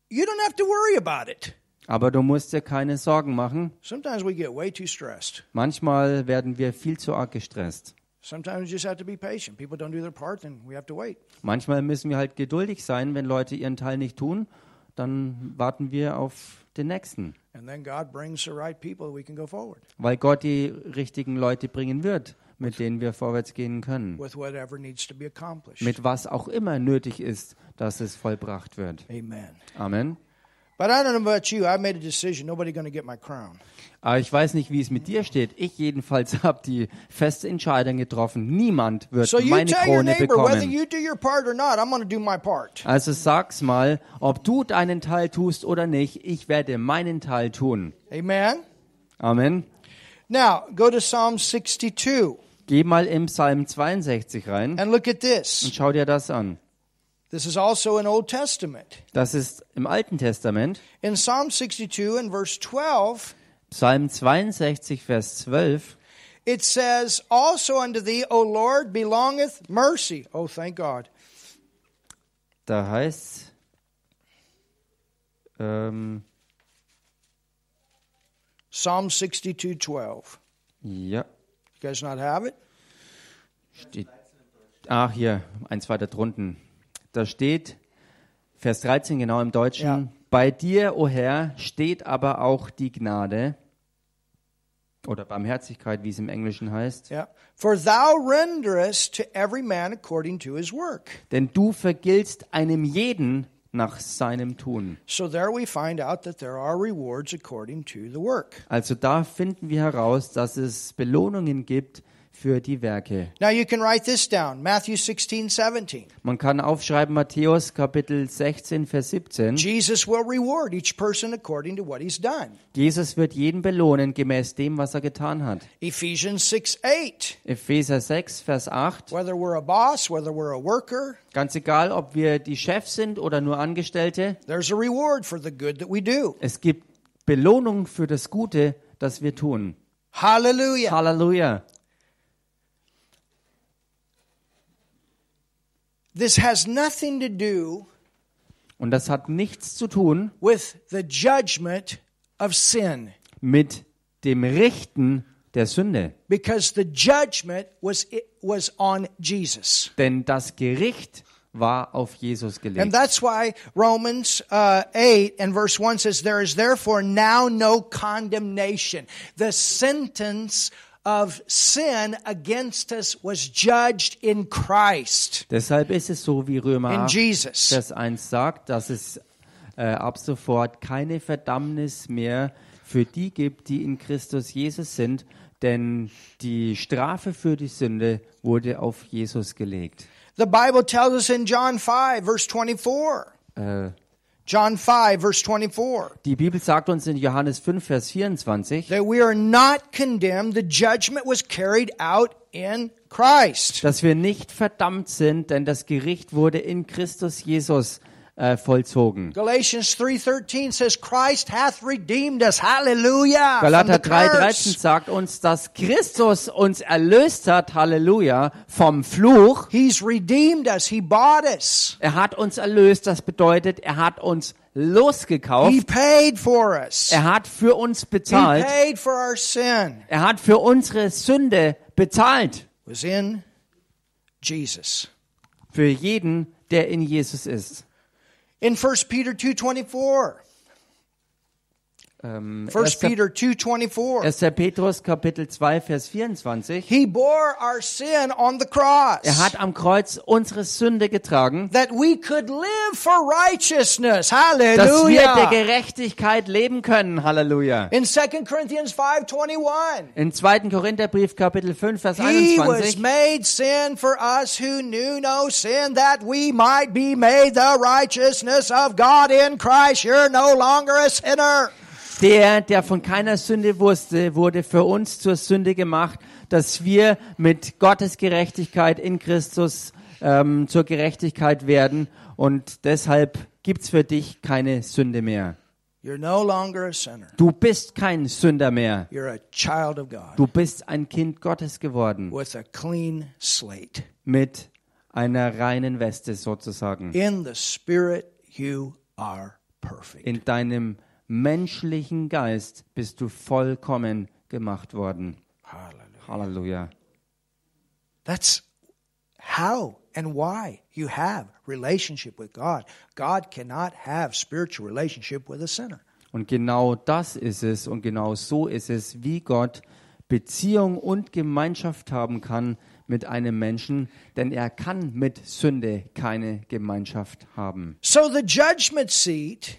[SPEAKER 1] you don't have to worry about it.
[SPEAKER 2] Aber du musst dir keine Sorgen machen.
[SPEAKER 1] Sometimes we get way too stressed.
[SPEAKER 2] Manchmal werden wir viel zu arg gestresst.
[SPEAKER 1] Sometimes we just have to be patient. People don't do their part, then we have to wait.
[SPEAKER 2] Manchmal müssen wir halt geduldig sein, wenn Leute ihren Teil nicht tun, dann warten wir auf den nächsten,
[SPEAKER 1] And then God brings the right people, we can go forward
[SPEAKER 2] weil Gott die richtigen Leute bringen wird, mit denen wir vorwärts gehen können.
[SPEAKER 1] with whatever needs to be accomplished.
[SPEAKER 2] Mit was auch immer nötig ist, dass es vollbracht wird.
[SPEAKER 1] Amen.
[SPEAKER 2] Amen.
[SPEAKER 1] But I don't know about you. I made a decision. Nobody going to get my crown.
[SPEAKER 2] Aber ich weiß nicht, wie es mit dir steht. Ich jedenfalls habe die feste Entscheidung getroffen. Niemand wird
[SPEAKER 1] So you
[SPEAKER 2] meine
[SPEAKER 1] tell your
[SPEAKER 2] Krone
[SPEAKER 1] neighbor whether
[SPEAKER 2] bekommen.
[SPEAKER 1] you do your part or not. I'm going to do my part.
[SPEAKER 2] Also sag's mal, ob du deinen Teil tust oder nicht, ich werde meinen Teil tun.
[SPEAKER 1] Amen.
[SPEAKER 2] Amen.
[SPEAKER 1] Now go to Psalm 62
[SPEAKER 2] Geh mal im Psalm 62 rein
[SPEAKER 1] and look at
[SPEAKER 2] und
[SPEAKER 1] this.
[SPEAKER 2] schau dir das an.
[SPEAKER 1] This is also in Old Testament.
[SPEAKER 2] Das ist im Alten Testament,
[SPEAKER 1] In Psalm 62 and verse 12,
[SPEAKER 2] Psalm 62, Vers 12.
[SPEAKER 1] it says, "Also unto thee, O Lord, belongeth mercy." Oh, thank God.
[SPEAKER 2] Da heißt ähm,
[SPEAKER 1] Psalm 62, 12.
[SPEAKER 2] ja,
[SPEAKER 1] You guys not have it?
[SPEAKER 2] steht, ach hier, eins weiter drunten. Da steht, Vers 13 genau im Deutschen,
[SPEAKER 1] Ja.
[SPEAKER 2] bei dir, o Herr, steht aber auch die Gnade oder Barmherzigkeit, wie es im Englischen heißt.
[SPEAKER 1] Yeah. For thou renderest to every man according to his work.
[SPEAKER 2] Denn du vergiltst einem jeden nach seinem Tun.
[SPEAKER 1] So there we find out that there are rewards according to the work.
[SPEAKER 2] Also da finden wir heraus, dass es Belohnungen gibt für die Werke.
[SPEAKER 1] Now you can write this down Matthew 16, 17.
[SPEAKER 2] Man kann aufschreiben Matthäus Kapitel 16 Vers 17.
[SPEAKER 1] Jesus will reward each person according to what he's done.
[SPEAKER 2] Jesus wird jeden belohnen gemäß dem, was er getan hat.
[SPEAKER 1] Ephesians 6, 8.
[SPEAKER 2] Epheser 6 Vers 8.
[SPEAKER 1] Whether we're a boss, whether we're a worker,
[SPEAKER 2] Ganz egal, ob wir die Chefs sind oder nur Angestellte,
[SPEAKER 1] there's a reward for the good that we do.
[SPEAKER 2] es gibt Belohnung für das Gute, das wir tun.
[SPEAKER 1] Hallelujah.
[SPEAKER 2] Halleluja.
[SPEAKER 1] This has nothing to do
[SPEAKER 2] Und das hat nichts zu tun
[SPEAKER 1] with the judgment of sin
[SPEAKER 2] mit dem Richten der Sünde.
[SPEAKER 1] because the judgment was was on Jesus.
[SPEAKER 2] Denn das Gericht war auf Jesus
[SPEAKER 1] And
[SPEAKER 2] gelegt.
[SPEAKER 1] that's why Romans uh, 8 and verse 1 says, There is therefore now no condemnation. The sentence of sin against us was judged in Christ,
[SPEAKER 2] Deshalb ist es so, wie Römer
[SPEAKER 1] in
[SPEAKER 2] 8,
[SPEAKER 1] Jesus.
[SPEAKER 2] Vers 1 sagt, dass es äh, ab sofort keine Verdammnis mehr für die gibt, die in Christus Jesus sind, denn die Strafe für die Sünde wurde auf Jesus gelegt.
[SPEAKER 1] The Bible tells us in John 5, verse 24.
[SPEAKER 2] Äh,
[SPEAKER 1] John 5, verse 24.
[SPEAKER 2] die Bibel sagt uns in Johannes 5, Vers 24,
[SPEAKER 1] that we are not condemned. The judgment was carried out in Christ.
[SPEAKER 2] dass wir nicht verdammt sind, denn das Gericht wurde in Christus Jesus äh, vollzogen.
[SPEAKER 1] Galatians 3:13 says Christ hath redeemed us. Hallelujah. from
[SPEAKER 2] Galater
[SPEAKER 1] the
[SPEAKER 2] 3,13
[SPEAKER 1] curse.
[SPEAKER 2] sagt uns, dass Christus uns erlöst hat, Halleluja, vom Fluch.
[SPEAKER 1] He's redeemed us. He bought us.
[SPEAKER 2] Er hat uns erlöst, das bedeutet, er hat uns
[SPEAKER 1] He
[SPEAKER 2] losgekauft.
[SPEAKER 1] paid for us.
[SPEAKER 2] Er hat für uns
[SPEAKER 1] He
[SPEAKER 2] bezahlt.
[SPEAKER 1] paid for our sin.
[SPEAKER 2] Er hat für unsere Sünde bezahlt.
[SPEAKER 1] Was in Jesus.
[SPEAKER 2] Für jeden, der in Jesus ist.
[SPEAKER 1] In 1 Peter 2:24.
[SPEAKER 2] Ähm,
[SPEAKER 1] 1
[SPEAKER 2] 1.
[SPEAKER 1] Peter 2:24.
[SPEAKER 2] 1. Petrus Kapitel 2 Vers 24.
[SPEAKER 1] He bore our sin on the cross.
[SPEAKER 2] Er hat am Kreuz unsere Sünde getragen,
[SPEAKER 1] that we could live for righteousness.
[SPEAKER 2] dass wir
[SPEAKER 1] Hallelujah.
[SPEAKER 2] der Gerechtigkeit leben können. Halleluja.
[SPEAKER 1] In 2 Corinthians 5:21,
[SPEAKER 2] In 2. Korintherbrief Kapitel 5 Vers
[SPEAKER 1] he was
[SPEAKER 2] 21
[SPEAKER 1] made sin for us who knew no sin that we might be made the righteousness of God in Christ. You're no longer a sinner.
[SPEAKER 2] Der, der von keiner Sünde wusste, wurde für uns zur Sünde gemacht, dass wir mit Gottes Gerechtigkeit in Christus ähm, zur Gerechtigkeit werden. Und deshalb gibt's für dich keine Sünde mehr.
[SPEAKER 1] You're no longer a sinner.
[SPEAKER 2] Du bist kein Sünder mehr.
[SPEAKER 1] You're a child of God
[SPEAKER 2] Du bist ein Kind Gottes geworden.
[SPEAKER 1] with a clean slate.
[SPEAKER 2] Mit einer reinen Weste sozusagen.
[SPEAKER 1] In the spirit you are perfect.
[SPEAKER 2] In deinem menschlichen Geist bist du vollkommen gemacht worden. Halleluja.
[SPEAKER 1] That's how and why you have relationship with God. God cannot have spiritual relationship with a sinner.
[SPEAKER 2] Und genau das ist es und genau so ist es, wie Gott Beziehung und Gemeinschaft haben kann mit einem Menschen, denn er kann mit Sünde keine Gemeinschaft haben.
[SPEAKER 1] So the judgment seat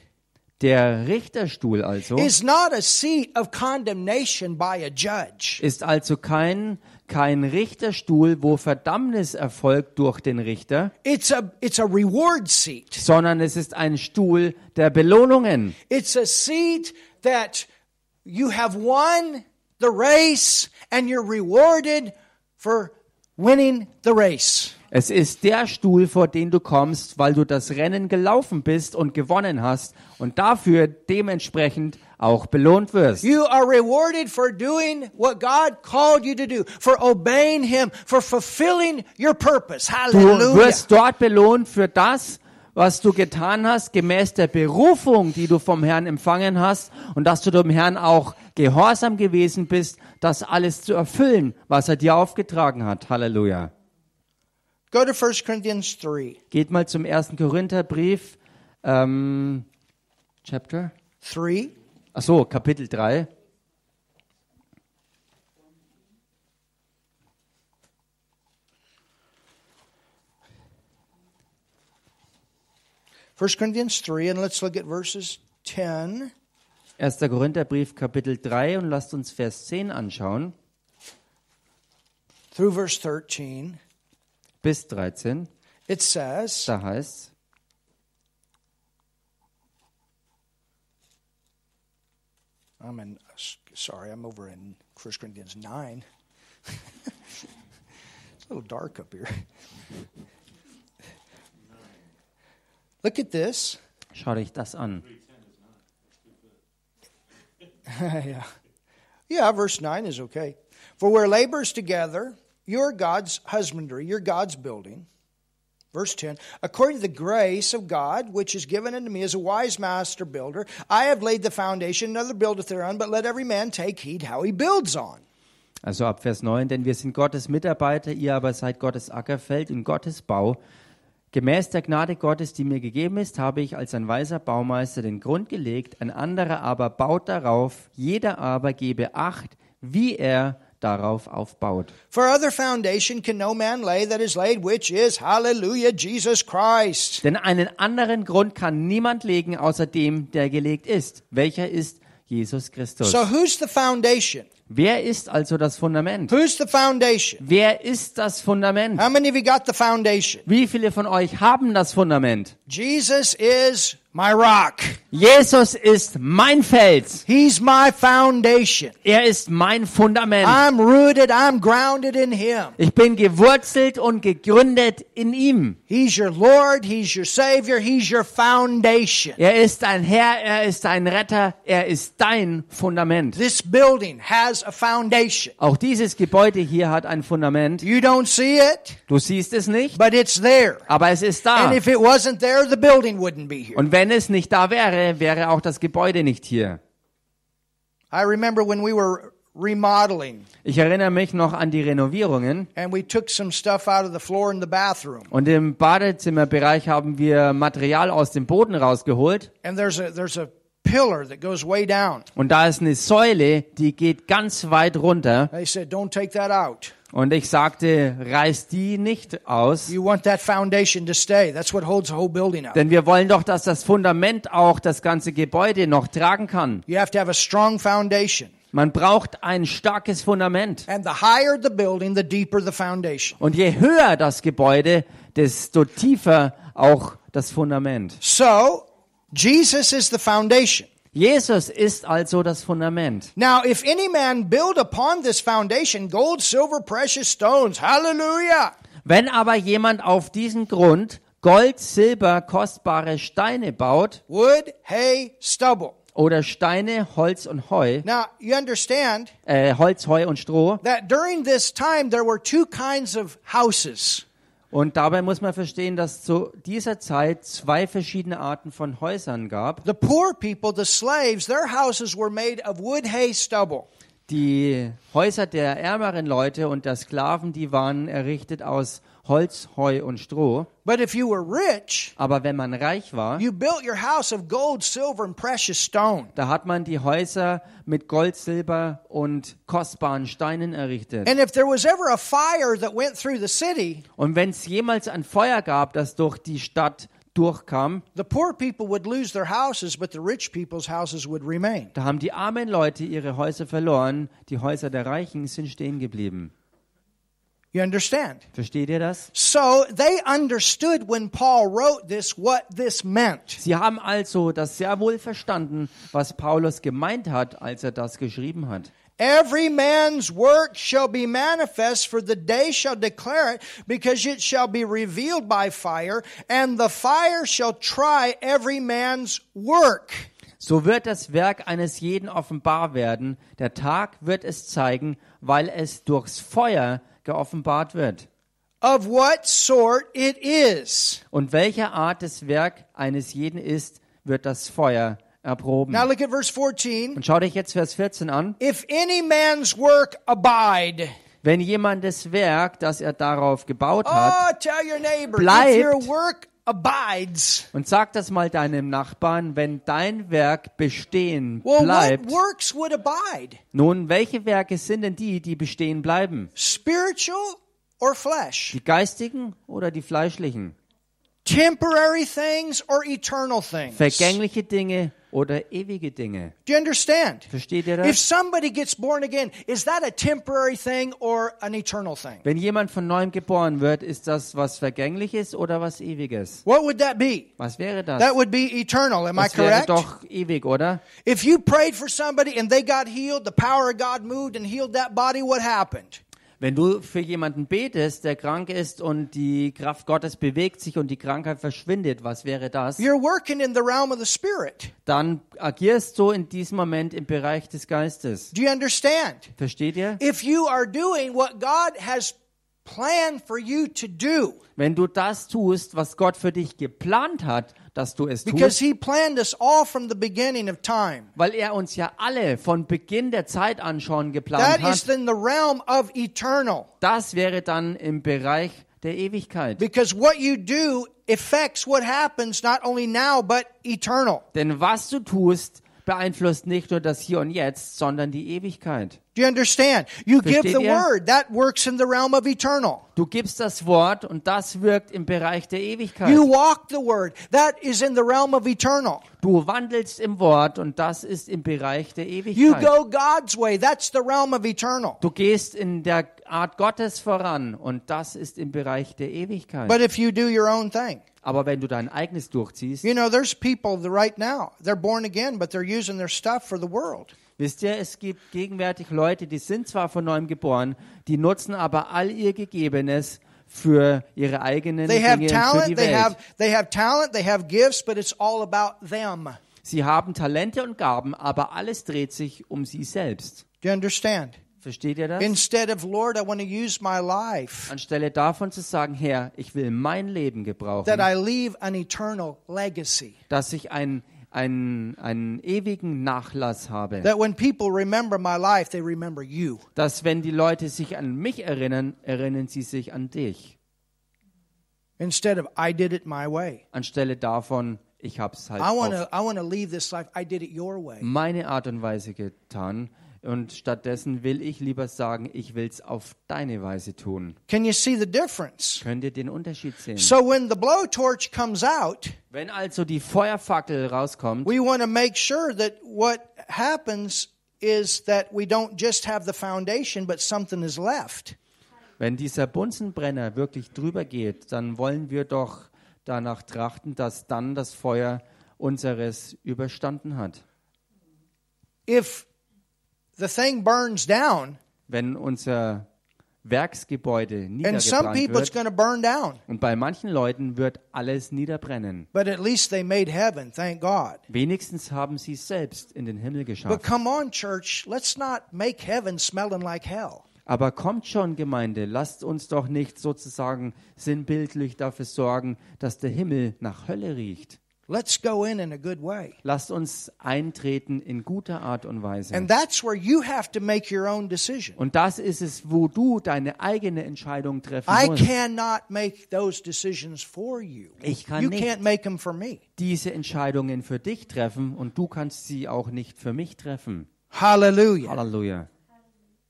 [SPEAKER 2] Der Richterstuhl also
[SPEAKER 1] is not a seat of condemnation by a judge.
[SPEAKER 2] ist also kein, kein Richterstuhl, wo Verdammnis erfolgt durch den Richter,
[SPEAKER 1] It's a it's a reward seat.
[SPEAKER 2] sondern es ist ein Stuhl der Belohnungen.
[SPEAKER 1] It's a seat that you have won the race and you're rewarded for winning the race.
[SPEAKER 2] Es ist der Stuhl, vor den du kommst, weil du das Rennen gelaufen bist und gewonnen hast und dafür dementsprechend auch belohnt wirst.
[SPEAKER 1] You are rewarded for doing what God called you to do, for obeying Him, for fulfilling your purpose.
[SPEAKER 2] Du
[SPEAKER 1] Hallelujah.
[SPEAKER 2] wirst dort belohnt für das, was du getan hast, gemäß der Berufung, die du vom Herrn empfangen hast und dass du dem Herrn auch gehorsam gewesen bist, das alles zu erfüllen, was er dir aufgetragen hat. Halleluja.
[SPEAKER 1] Go to 1 Corinthians 3.
[SPEAKER 2] Geht mal zum ersten Korintherbrief, ähm, Chapter,
[SPEAKER 1] 3.
[SPEAKER 2] ach so, Kapitel 3.
[SPEAKER 1] 1 Corinthians 3, and let's look at verses 10
[SPEAKER 2] 1. Korintherbrief Kapitel 3 und lasst uns Vers 10 anschauen
[SPEAKER 1] through verse 13.
[SPEAKER 2] Bis 13.
[SPEAKER 1] It says,
[SPEAKER 2] Da heißt
[SPEAKER 1] I'm in, sorry, I'm over in 1 Corinthians 9. it's a little dark up here. Look at this.
[SPEAKER 2] Schau dich das an.
[SPEAKER 1] yeah. Yeah, verse 9 is okay. For where labors together, you're God's husbandry, you're God's building. Verse 10 According to the grace of God, which is given unto me as a wise master builder, I have laid the foundation, another buildeth thereon, but let every man take heed how he builds on.
[SPEAKER 2] Also ab Vers 9, denn wir sind Gottes Mitarbeiter, ihr aber seid Gottes Ackerfeld in Gottes Bau. Gemäß der Gnade Gottes, die mir gegeben ist, habe ich als ein weiser Baumeister den Grund gelegt, ein anderer aber baut darauf, jeder aber gebe Acht, wie er darauf aufbaut.
[SPEAKER 1] For other foundation can no man lay that is laid, which is, hallelujah, Jesus Christ.
[SPEAKER 2] Denn einen anderen Grund kann niemand legen, außer dem, der gelegt ist. Welcher ist Jesus Christus?
[SPEAKER 1] So who's the foundation?
[SPEAKER 2] Wer ist also das Fundament?
[SPEAKER 1] Who's the foundation?
[SPEAKER 2] Wer ist das Fundament?
[SPEAKER 1] How many of you got the foundation?
[SPEAKER 2] Wie viele von euch haben das Fundament?
[SPEAKER 1] Jesus is my rock.
[SPEAKER 2] Jesus ist mein Fels.
[SPEAKER 1] He's my foundation.
[SPEAKER 2] Er ist mein Fundament.
[SPEAKER 1] I'm rooted, I'm grounded in Him.
[SPEAKER 2] Ich bin gewurzelt und gegründet in ihm.
[SPEAKER 1] He's your Lord, He's your Savior, He's your foundation.
[SPEAKER 2] Er ist ein Herr, er ist ein Retter, er ist dein Fundament.
[SPEAKER 1] This building has a foundation.
[SPEAKER 2] Auch dieses Gebäude hier hat ein Fundament.
[SPEAKER 1] You don't see it,
[SPEAKER 2] Du siehst es nicht,
[SPEAKER 1] but it's there.
[SPEAKER 2] aber es ist da.
[SPEAKER 1] And if it wasn't there, the building wouldn't be here.
[SPEAKER 2] Und wenn es nicht da wäre, wäre auch das Gebäude nicht hier.
[SPEAKER 1] I remember when we were remodeling
[SPEAKER 2] Ich erinnere mich noch an die Renovierungen
[SPEAKER 1] and we took some stuff out of the floor in the bathroom.
[SPEAKER 2] und im Badezimmerbereich haben wir Material aus dem Boden rausgeholt
[SPEAKER 1] And there's a there's a pillar that goes way down.
[SPEAKER 2] und da ist eine Säule, die geht ganz weit runter
[SPEAKER 1] They said, "Don't take that out.
[SPEAKER 2] und ich sagte, reiß die nicht aus,
[SPEAKER 1] You want that foundation to stay. That's what holds the whole building up.
[SPEAKER 2] denn wir wollen doch, dass das Fundament auch das ganze Gebäude noch tragen kann.
[SPEAKER 1] You have to have a strong foundation.
[SPEAKER 2] Man braucht ein starkes Fundament.
[SPEAKER 1] And the higher the building, the deeper the foundation.
[SPEAKER 2] Und je höher das Gebäude, desto tiefer auch das Fundament.
[SPEAKER 1] So, Jesus is the foundation.
[SPEAKER 2] Jesus ist also das Fundament.
[SPEAKER 1] Now, if any man build upon this foundation gold, silver, precious stones, hallelujah.
[SPEAKER 2] Wenn aber jemand auf diesen Grund Gold, Silber, kostbare Steine baut
[SPEAKER 1] Wood, hay, stubble.
[SPEAKER 2] oder Steine, Holz und Heu,
[SPEAKER 1] Now, you understand
[SPEAKER 2] äh, Holz, Heu und Stroh,
[SPEAKER 1] that during this time there were two kinds of houses.
[SPEAKER 2] Und dabei muss man verstehen, dass zu dieser Zeit zwei verschiedene Arten von Häusern gab.
[SPEAKER 1] The poor people, the slaves, their houses were made of wood, hay, stubble.
[SPEAKER 2] Die Häuser der ärmeren Leute und der Sklaven, die waren errichtet aus Holz, Heu und Stroh.
[SPEAKER 1] But if you were rich,
[SPEAKER 2] Aber wenn man reich war,
[SPEAKER 1] you built your house of gold, silver, and precious stone.
[SPEAKER 2] da hat man die Häuser mit Gold, Silber und kostbaren Steinen errichtet.
[SPEAKER 1] And if there was ever a fire that went through the city,
[SPEAKER 2] Und wenn es jemals ein Feuer gab, das durch die Stadt durchkam,
[SPEAKER 1] the poor people would lose their houses, but the rich people's houses would remain.
[SPEAKER 2] da haben die armen Leute ihre Häuser verloren, die Häuser der Reichen sind stehen geblieben.
[SPEAKER 1] You understand?
[SPEAKER 2] Versteht ihr das?
[SPEAKER 1] So they understood when Paul wrote this what this meant.
[SPEAKER 2] Sie haben also das sehr wohl verstanden, was Paulus gemeint hat, als er das geschrieben hat.
[SPEAKER 1] Every man's work shall be manifest, for the day shall declare it, because it shall be revealed by fire, and the fire shall try every man's work.
[SPEAKER 2] So wird das Werk eines jeden offenbar werden. Der Tag wird es zeigen, weil es durchs Feuer geoffenbart wird.
[SPEAKER 1] Of what sort it is.
[SPEAKER 2] Und welche Art des Werk eines jeden ist, wird das Feuer erproben.
[SPEAKER 1] Now look at verse 14.
[SPEAKER 2] Und schau dich jetzt Vers 14 an.
[SPEAKER 1] If any man's work abide,
[SPEAKER 2] Wenn jemand das Werk, das er darauf gebaut hat,
[SPEAKER 1] oh, tell your neighbor,
[SPEAKER 2] Bleibt.
[SPEAKER 1] Abides.
[SPEAKER 2] und sag das mal deinem Nachbarn, wenn dein Werk bestehen
[SPEAKER 1] Well,
[SPEAKER 2] bleibt.
[SPEAKER 1] what works would abide?
[SPEAKER 2] Nun, welche Werke sind denn die, die bestehen bleiben?
[SPEAKER 1] Spiritual or flesh?
[SPEAKER 2] Die geistigen oder die fleischlichen?
[SPEAKER 1] Temporary things or eternal things.
[SPEAKER 2] Vergängliche Dinge oder ewige Dinge.
[SPEAKER 1] Do you understand?
[SPEAKER 2] Versteht ihr das?
[SPEAKER 1] If somebody gets born again, is that a temporary thing or an eternal thing?
[SPEAKER 2] Wenn jemand von neuem geboren wird, ist das was Vergängliches oder was Ewiges?
[SPEAKER 1] What would that be?
[SPEAKER 2] Was wäre das?
[SPEAKER 1] That would be eternal. Am I
[SPEAKER 2] Das wäre
[SPEAKER 1] correct?
[SPEAKER 2] doch ewig, oder?
[SPEAKER 1] If you prayed for somebody and they got healed, the power of God moved and healed that body, what happened?
[SPEAKER 2] Wenn du für jemanden betest, der krank ist und die Kraft Gottes bewegt sich und die Krankheit verschwindet, was wäre das?
[SPEAKER 1] You're working in the realm of the Spirit.
[SPEAKER 2] Dann agierst du in diesem Moment im Bereich des Geistes.
[SPEAKER 1] Do you understand?
[SPEAKER 2] Versteht ihr?
[SPEAKER 1] If you are doing what God has planned for you to do,
[SPEAKER 2] Wenn du das tust, was Gott für dich geplant hat, dass du es
[SPEAKER 1] because He planned us all from the beginning of time,
[SPEAKER 2] weil er uns ja alle von Beginn der Zeit an schon
[SPEAKER 1] that
[SPEAKER 2] geplant
[SPEAKER 1] is
[SPEAKER 2] hat,
[SPEAKER 1] in the realm of eternal.
[SPEAKER 2] das wäre dann im Bereich der Ewigkeit.
[SPEAKER 1] Because what you do affects what happens not only now, but eternal.
[SPEAKER 2] Denn was du tust, beeinflusst nicht nur das Hier und Jetzt, sondern die Ewigkeit.
[SPEAKER 1] Do you understand? You give the
[SPEAKER 2] ihr?
[SPEAKER 1] word, that works in the realm of eternal.
[SPEAKER 2] Du gibst das Wort und das wirkt im Bereich der Ewigkeit.
[SPEAKER 1] You walk the word, that is in the realm of eternal.
[SPEAKER 2] Du wandelst im Wort und das ist im Bereich der Ewigkeit.
[SPEAKER 1] You go God's way, that's the realm of eternal.
[SPEAKER 2] Du gehst in der Art Gottes voran und das ist im Bereich der Ewigkeit.
[SPEAKER 1] But if you do your own thing,
[SPEAKER 2] Aber wenn du dein eigenes durchziehst,
[SPEAKER 1] you know, there's people right now, they're born again, but they're using their stuff for the world.
[SPEAKER 2] Wisst ihr, es gibt gegenwärtig Leute, die sind zwar von neuem geboren, die nutzen aber all ihr Gegebenes für ihre eigenen
[SPEAKER 1] They
[SPEAKER 2] Dinge für die
[SPEAKER 1] talent, they
[SPEAKER 2] Welt.
[SPEAKER 1] have they have talent, they have gifts, but it's all about them.
[SPEAKER 2] Sie haben Talente und Gaben, aber alles dreht sich um sie selbst.
[SPEAKER 1] Do you understand?
[SPEAKER 2] Versteht ihr das?
[SPEAKER 1] Instead of Lord, I want to use my life
[SPEAKER 2] Anstelle davon zu sagen, Herr, ich will mein Leben gebrauchen,
[SPEAKER 1] that I leave an eternal legacy.
[SPEAKER 2] dass ich ein einen, einen ewigen Nachlass habe.
[SPEAKER 1] That when people remember my life, they remember you.
[SPEAKER 2] Dass wenn die Leute sich an mich erinnern, erinnern sie sich an dich.
[SPEAKER 1] Instead of I did it my way.
[SPEAKER 2] Anstelle davon, ich habe es halt
[SPEAKER 1] I want to
[SPEAKER 2] auf
[SPEAKER 1] I leave this life. I did it your way.
[SPEAKER 2] meine Art und Weise getan. Und stattdessen will ich lieber sagen, ich will es auf deine Weise tun.
[SPEAKER 1] Can you see the difference?
[SPEAKER 2] Könnt ihr den Unterschied sehen?
[SPEAKER 1] So when the blowtorch comes out,
[SPEAKER 2] Wenn also die Feuerfackel rauskommt,
[SPEAKER 1] we want to make sure that what happens is that we don't just have the foundation, but something is left.
[SPEAKER 2] wenn dieser Bunsenbrenner wirklich drüber geht, dann wollen wir doch danach trachten, dass dann das Feuer unseres überstanden hat.
[SPEAKER 1] If the thing burns down,
[SPEAKER 2] Wenn unser Werksgebäude
[SPEAKER 1] and some
[SPEAKER 2] niedergebrannt
[SPEAKER 1] people it's
[SPEAKER 2] wird,
[SPEAKER 1] going to burn down,
[SPEAKER 2] und bei manchen Leuten wird alles niederbrennen.
[SPEAKER 1] but at least they made heaven, thank God.
[SPEAKER 2] Wenigstens haben sie es selbst in den Himmel
[SPEAKER 1] But
[SPEAKER 2] geschafft.
[SPEAKER 1] come on, church, let's not make heaven smelling like hell.
[SPEAKER 2] Aber kommt schon, Gemeinde, lasst uns doch nicht sozusagen sinnbildlich dafür sorgen, dass der Himmel nach Hölle riecht.
[SPEAKER 1] Let's go in in a good way.
[SPEAKER 2] Lasst uns eintreten in guter Art und Weise.
[SPEAKER 1] And that's where you have to make your own decision.
[SPEAKER 2] Und das ist es, wo du deine eigene Entscheidung treffen
[SPEAKER 1] I
[SPEAKER 2] musst.
[SPEAKER 1] cannot make those decisions for you.
[SPEAKER 2] Ich kann
[SPEAKER 1] You
[SPEAKER 2] nicht.
[SPEAKER 1] can't make them for me.
[SPEAKER 2] Diese Entscheidungen für dich treffen und du kannst sie auch nicht für mich treffen.
[SPEAKER 1] Hallelujah.
[SPEAKER 2] Halleluja.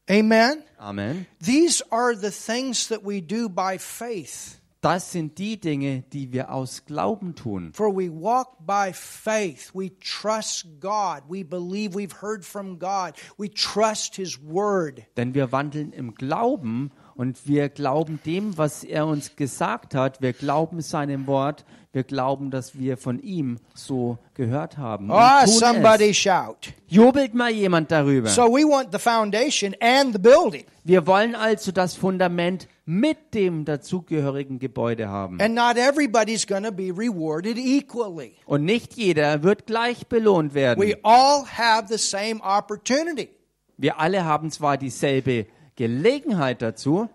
[SPEAKER 1] Amen.
[SPEAKER 2] Amen.
[SPEAKER 1] These are the things that we do by faith.
[SPEAKER 2] Das sind die Dinge, die wir aus Glauben tun.
[SPEAKER 1] For we walk by faith. We trust God. We believe we've heard from God. We trust His Word.
[SPEAKER 2] Denn wir wandeln im Glauben und wir glauben dem, was er uns gesagt hat. Wir glauben seinem Wort. Wir glauben, dass wir von ihm so gehört haben.
[SPEAKER 1] Ah,
[SPEAKER 2] tun
[SPEAKER 1] somebody
[SPEAKER 2] es.
[SPEAKER 1] shout.
[SPEAKER 2] Jubelt mal jemand darüber.
[SPEAKER 1] So we want the foundation and the building.
[SPEAKER 2] Wir wollen also das Fundament mit dem dazugehörigen Gebäude haben.
[SPEAKER 1] And not everybody's going to be rewarded equally.
[SPEAKER 2] Und nicht jeder wird gleich belohnt werden.
[SPEAKER 1] We all have the same opportunity.
[SPEAKER 2] Wir alle haben zwar dieselbe Gelegenheit dazu,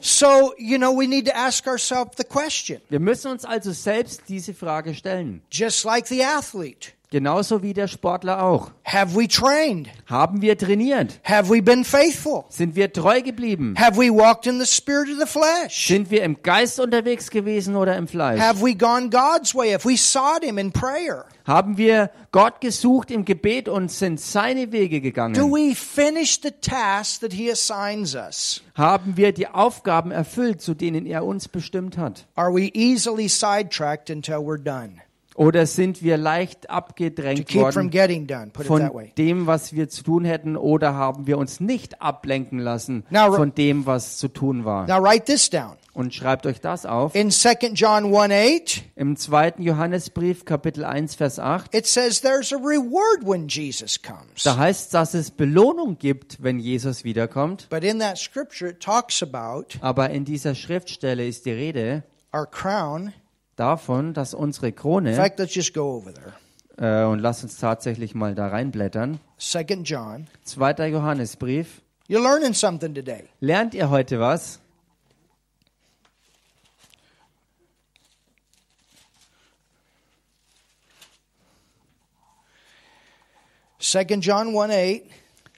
[SPEAKER 1] So, you know, we need to ask ourselves the question,
[SPEAKER 2] wir müssen uns also selbst diese Frage stellen.
[SPEAKER 1] just like the athlete.
[SPEAKER 2] Genauso wie der Sportler auch.
[SPEAKER 1] Have we trained?
[SPEAKER 2] Haben wir trainiert?
[SPEAKER 1] Have we been faithful?
[SPEAKER 2] Sind wir treu geblieben?
[SPEAKER 1] Have we walked in the spirit of the flesh?
[SPEAKER 2] Sind wir im Geist unterwegs gewesen oder im Fleisch?
[SPEAKER 1] Have we gone God's way? Have we sought Him in prayer?
[SPEAKER 2] Haben wir Gott gesucht im Gebet und sind seine Wege
[SPEAKER 1] Do
[SPEAKER 2] gegangen?
[SPEAKER 1] we finish the task that He assigns us?
[SPEAKER 2] Haben wir die Aufgaben erfüllt, zu denen er uns bestimmt hat?
[SPEAKER 1] Are we easily sidetracked until we're done?
[SPEAKER 2] Oder sind wir leicht abgedrängt worden
[SPEAKER 1] done,
[SPEAKER 2] von dem, was wir zu tun hätten? Oder haben wir uns nicht ablenken lassen
[SPEAKER 1] Now,
[SPEAKER 2] von dem, was zu tun war?
[SPEAKER 1] Now write this down.
[SPEAKER 2] Und schreibt euch das auf.
[SPEAKER 1] In 2 John 1 8,
[SPEAKER 2] Im zweiten Johannesbrief, Kapitel 1, Vers 8,
[SPEAKER 1] it says there's a reward when Jesus comes.
[SPEAKER 2] da heißt dass es Belohnung gibt, wenn Jesus wiederkommt.
[SPEAKER 1] But in that scripture, it talks about
[SPEAKER 2] Aber in dieser Schriftstelle ist die Rede
[SPEAKER 1] our crown.
[SPEAKER 2] Davon, dass unsere
[SPEAKER 1] In
[SPEAKER 2] Krone,
[SPEAKER 1] fact, let's just go over there.
[SPEAKER 2] äh, und lasst uns tatsächlich mal da reinblättern,
[SPEAKER 1] 2 John.
[SPEAKER 2] zweiter Johannesbrief.
[SPEAKER 1] You're learning something today.
[SPEAKER 2] Lernt ihr heute was?
[SPEAKER 1] Second John 1 8.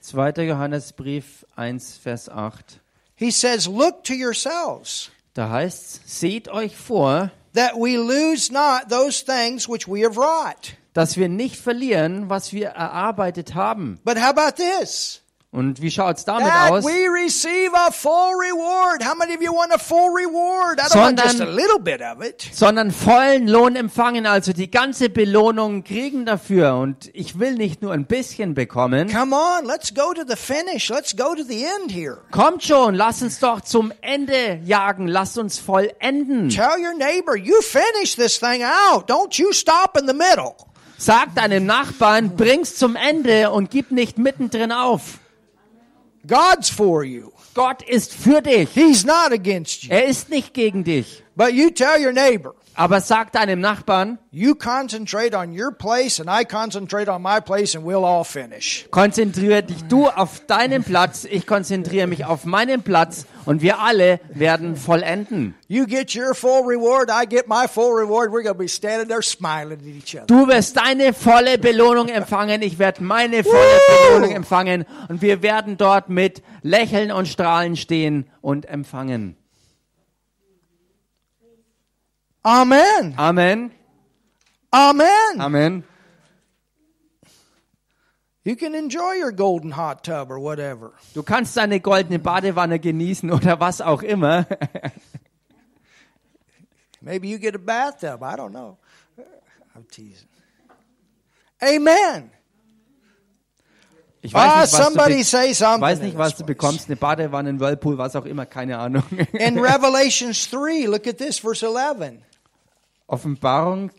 [SPEAKER 2] Zweiter Johannesbrief 1, Vers 8.
[SPEAKER 1] He says, Look to yourselves,
[SPEAKER 2] Da heißt seht euch vor,
[SPEAKER 1] that we lose not those things which we have wrought.
[SPEAKER 2] dass wir nicht verlieren, was wir erarbeitet haben.
[SPEAKER 1] But how about this?
[SPEAKER 2] Und wie schaut's damit
[SPEAKER 1] That
[SPEAKER 2] aus?
[SPEAKER 1] we receive a full reward. How many of you want a full reward? I don't want just a
[SPEAKER 2] Sondern-
[SPEAKER 1] little bit of it.
[SPEAKER 2] sondern vollen Lohn empfangen, also die ganze Belohnung kriegen dafür. Und ich will nicht nur ein bisschen bekommen.
[SPEAKER 1] Come on, let's go to the finish. Let's go to the end here.
[SPEAKER 2] Kommt schon, lass uns doch zum Ende jagen, lasst uns vollenden.
[SPEAKER 1] Tell your neighbor, you finish this thing out. Don't you stop in the middle.
[SPEAKER 2] Sag deinem Nachbarn, bring's zum Ende und gib nicht mittendrin auf.
[SPEAKER 1] God's for you.
[SPEAKER 2] Gott ist für dich.
[SPEAKER 1] He's not against you.
[SPEAKER 2] Er ist nicht gegen dich.
[SPEAKER 1] But you tell your neighbor,
[SPEAKER 2] Aber sag deinem Nachbarn,
[SPEAKER 1] you concentrate on your place and I concentrate on my place and we'll all finish.
[SPEAKER 2] konzentriere dich du auf deinen Platz, ich konzentriere mich auf meinen Platz und wir alle werden vollenden.
[SPEAKER 1] You get your full reward, I get my full reward. We're going to be standing there smiling at each other.
[SPEAKER 2] Du wirst deine volle Belohnung empfangen, ich werde meine volle
[SPEAKER 1] Woo!
[SPEAKER 2] Belohnung empfangen und wir werden dort mit Lächeln und Strahlen stehen und empfangen.
[SPEAKER 1] Amen.
[SPEAKER 2] Amen.
[SPEAKER 1] Amen.
[SPEAKER 2] Amen.
[SPEAKER 1] You can enjoy your golden hot tub or whatever.
[SPEAKER 2] Du kannst deine goldene Badewanne genießen oder was auch immer.
[SPEAKER 1] Maybe you get a bathtub. I don't know. I'm teasing. Amen.
[SPEAKER 2] Ich
[SPEAKER 1] Ah,
[SPEAKER 2] weiß nicht, was
[SPEAKER 1] somebody say
[SPEAKER 2] ich
[SPEAKER 1] something.
[SPEAKER 2] weiß nicht, was du bekommst. Eine Badewanne, ein Whirlpool, was auch immer, keine Ahnung.
[SPEAKER 1] In Revelations 3, look at this, verse 11.
[SPEAKER 2] Offenbarung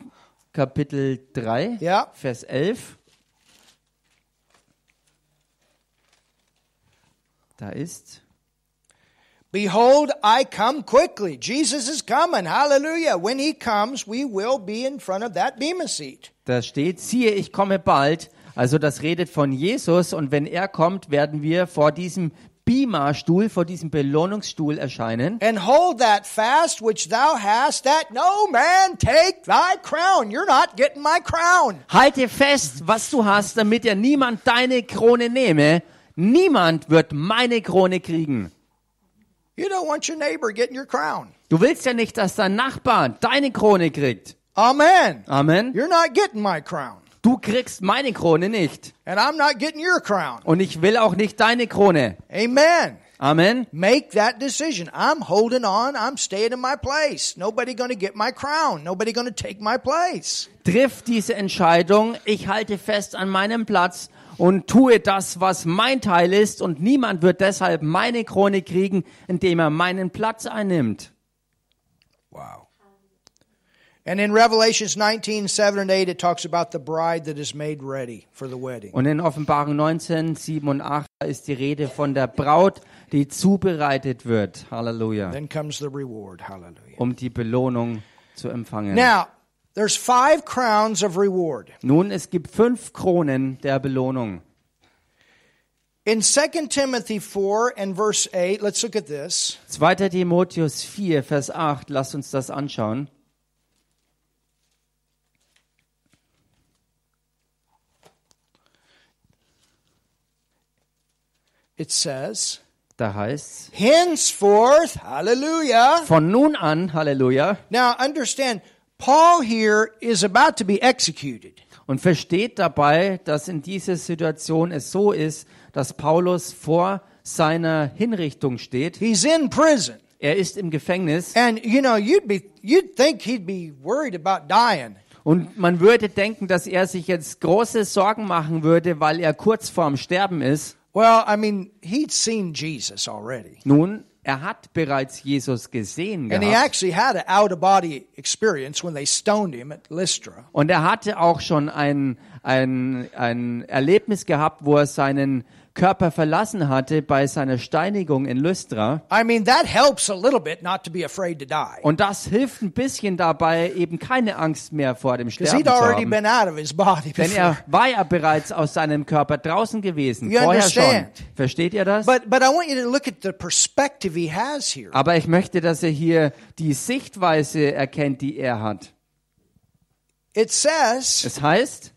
[SPEAKER 2] Kapitel 3,
[SPEAKER 1] Ja.
[SPEAKER 2] Vers 11. Da ist,
[SPEAKER 1] Behold, I come quickly. Jesus is coming. Hallelujah. When he comes, we will be in front of that Bema seat.
[SPEAKER 2] da steht, siehe, ich komme bald. Also das redet von Jesus und wenn er kommt, werden wir vor diesem Bima-Stuhl, vor diesem Belohnungsstuhl erscheinen.
[SPEAKER 1] And hold that fast which thou hast, that no man take thy crown. You're not getting my crown.
[SPEAKER 2] Halte fest, was du hast, damit dir niemand deine Krone nehme. Niemand wird meine Krone kriegen.
[SPEAKER 1] You don't want your neighbor getting your crown.
[SPEAKER 2] Du willst ja nicht, dass dein Nachbar deine Krone kriegt.
[SPEAKER 1] Amen.
[SPEAKER 2] Amen.
[SPEAKER 1] You're not getting my crown.
[SPEAKER 2] Du kriegst meine Krone nicht.
[SPEAKER 1] And I'm not getting your crown.
[SPEAKER 2] Und ich will auch nicht deine Krone.
[SPEAKER 1] Amen.
[SPEAKER 2] Amen.
[SPEAKER 1] Make that decision. I'm holding on. I'm staying in my place. Nobody going to get my crown. Nobody going to take my place.
[SPEAKER 2] Triff diese Entscheidung. Ich halte fest an meinem Platz und tue das, was mein Teil ist. Und niemand wird deshalb meine Krone kriegen, indem er meinen Platz einnimmt.
[SPEAKER 1] And in Revelations 19, 7 and 8, it talks about the bride that is made ready for the wedding.
[SPEAKER 2] Und in Offenbarung 19, 7 und 8 ist die Rede von der Braut, die zubereitet wird. Halleluja.
[SPEAKER 1] Then comes the reward. Hallelujah.
[SPEAKER 2] Um die Belohnung zu empfangen.
[SPEAKER 1] Now, there's five crowns of reward.
[SPEAKER 2] Nun, es gibt fünf Kronen der Belohnung.
[SPEAKER 1] In 2 Timothy 4 and verse 8, let's look at this.
[SPEAKER 2] 2. Timotheus 4, Vers 8, lasst uns das anschauen.
[SPEAKER 1] It says,
[SPEAKER 2] Da heißt
[SPEAKER 1] henceforth, hallelujah.
[SPEAKER 2] von nun an, Halleluja,
[SPEAKER 1] Now understand, Paul here is about to be executed.
[SPEAKER 2] und versteht dabei, dass in dieser Situation es so ist, dass Paulus vor seiner Hinrichtung steht.
[SPEAKER 1] He's in prison.
[SPEAKER 2] Er ist im Gefängnis
[SPEAKER 1] And you know, you'd be you'd think he'd be worried about dying.
[SPEAKER 2] und man würde denken, dass er sich jetzt große Sorgen machen würde, weil er kurz vorm Sterben ist.
[SPEAKER 1] Well, I mean, he'd seen Jesus already.
[SPEAKER 2] Nun, er hat bereits Jesus gesehen
[SPEAKER 1] And he
[SPEAKER 2] gehabt
[SPEAKER 1] actually had an out of body experience when they stoned him at Lystra.
[SPEAKER 2] und er hatte auch schon ein, ein, ein Erlebnis gehabt, wo er seinen Körper verlassen hatte bei seiner Steinigung in Lystra.
[SPEAKER 1] I mean, that helps a little bit not to be afraid to die.
[SPEAKER 2] Und das hilft ein bisschen dabei, eben keine Angst mehr vor dem Sterben zu haben.
[SPEAKER 1] been out of his body
[SPEAKER 2] Denn er war ja bereits aus seinem Körper draußen gewesen,
[SPEAKER 1] You
[SPEAKER 2] vorher schon.
[SPEAKER 1] understand?
[SPEAKER 2] Versteht ihr das?
[SPEAKER 1] But but I want you to look at the perspective he has here.
[SPEAKER 2] Aber ich möchte, dass er hier die Sichtweise erkennt, die er hat.
[SPEAKER 1] It says,
[SPEAKER 2] Es heißt,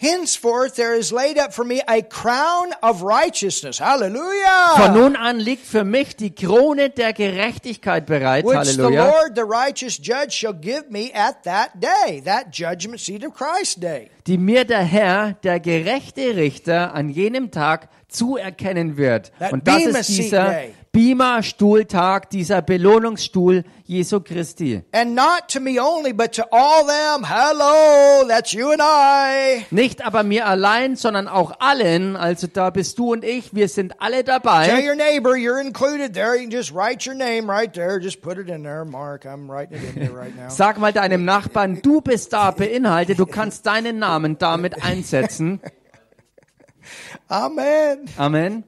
[SPEAKER 1] Henceforth there is laid up for me a crown of righteousness. Hallelujah.
[SPEAKER 2] von nun an liegt für mich die Krone der Gerechtigkeit bereit.
[SPEAKER 1] which the. Lord, the righteous judge, shall give me at that day, that judgment seat of Christ's day.
[SPEAKER 2] Die mir der Herr, der gerechte Richter, an jenem Tag zuerkennen wird.
[SPEAKER 1] That
[SPEAKER 2] Und das ist dieser. Bima-Stuhltag, dieser Belohnungsstuhl Jesu Christi.
[SPEAKER 1] And not to me only, but to all them. Hello, that's you and I.
[SPEAKER 2] Nicht aber mir allein, sondern auch allen, also da bist du und ich, wir sind alle
[SPEAKER 1] Tell
[SPEAKER 2] dabei.
[SPEAKER 1] your neighbor you're included there. You can just write your name right there. Just put it in there, Mark. I'm writing it in there right now.
[SPEAKER 2] Sag mal deinem Nachbarn, du bist da beinhaltet, du kannst deinen Namen damit einsetzen.
[SPEAKER 1] Amen.
[SPEAKER 2] Amen.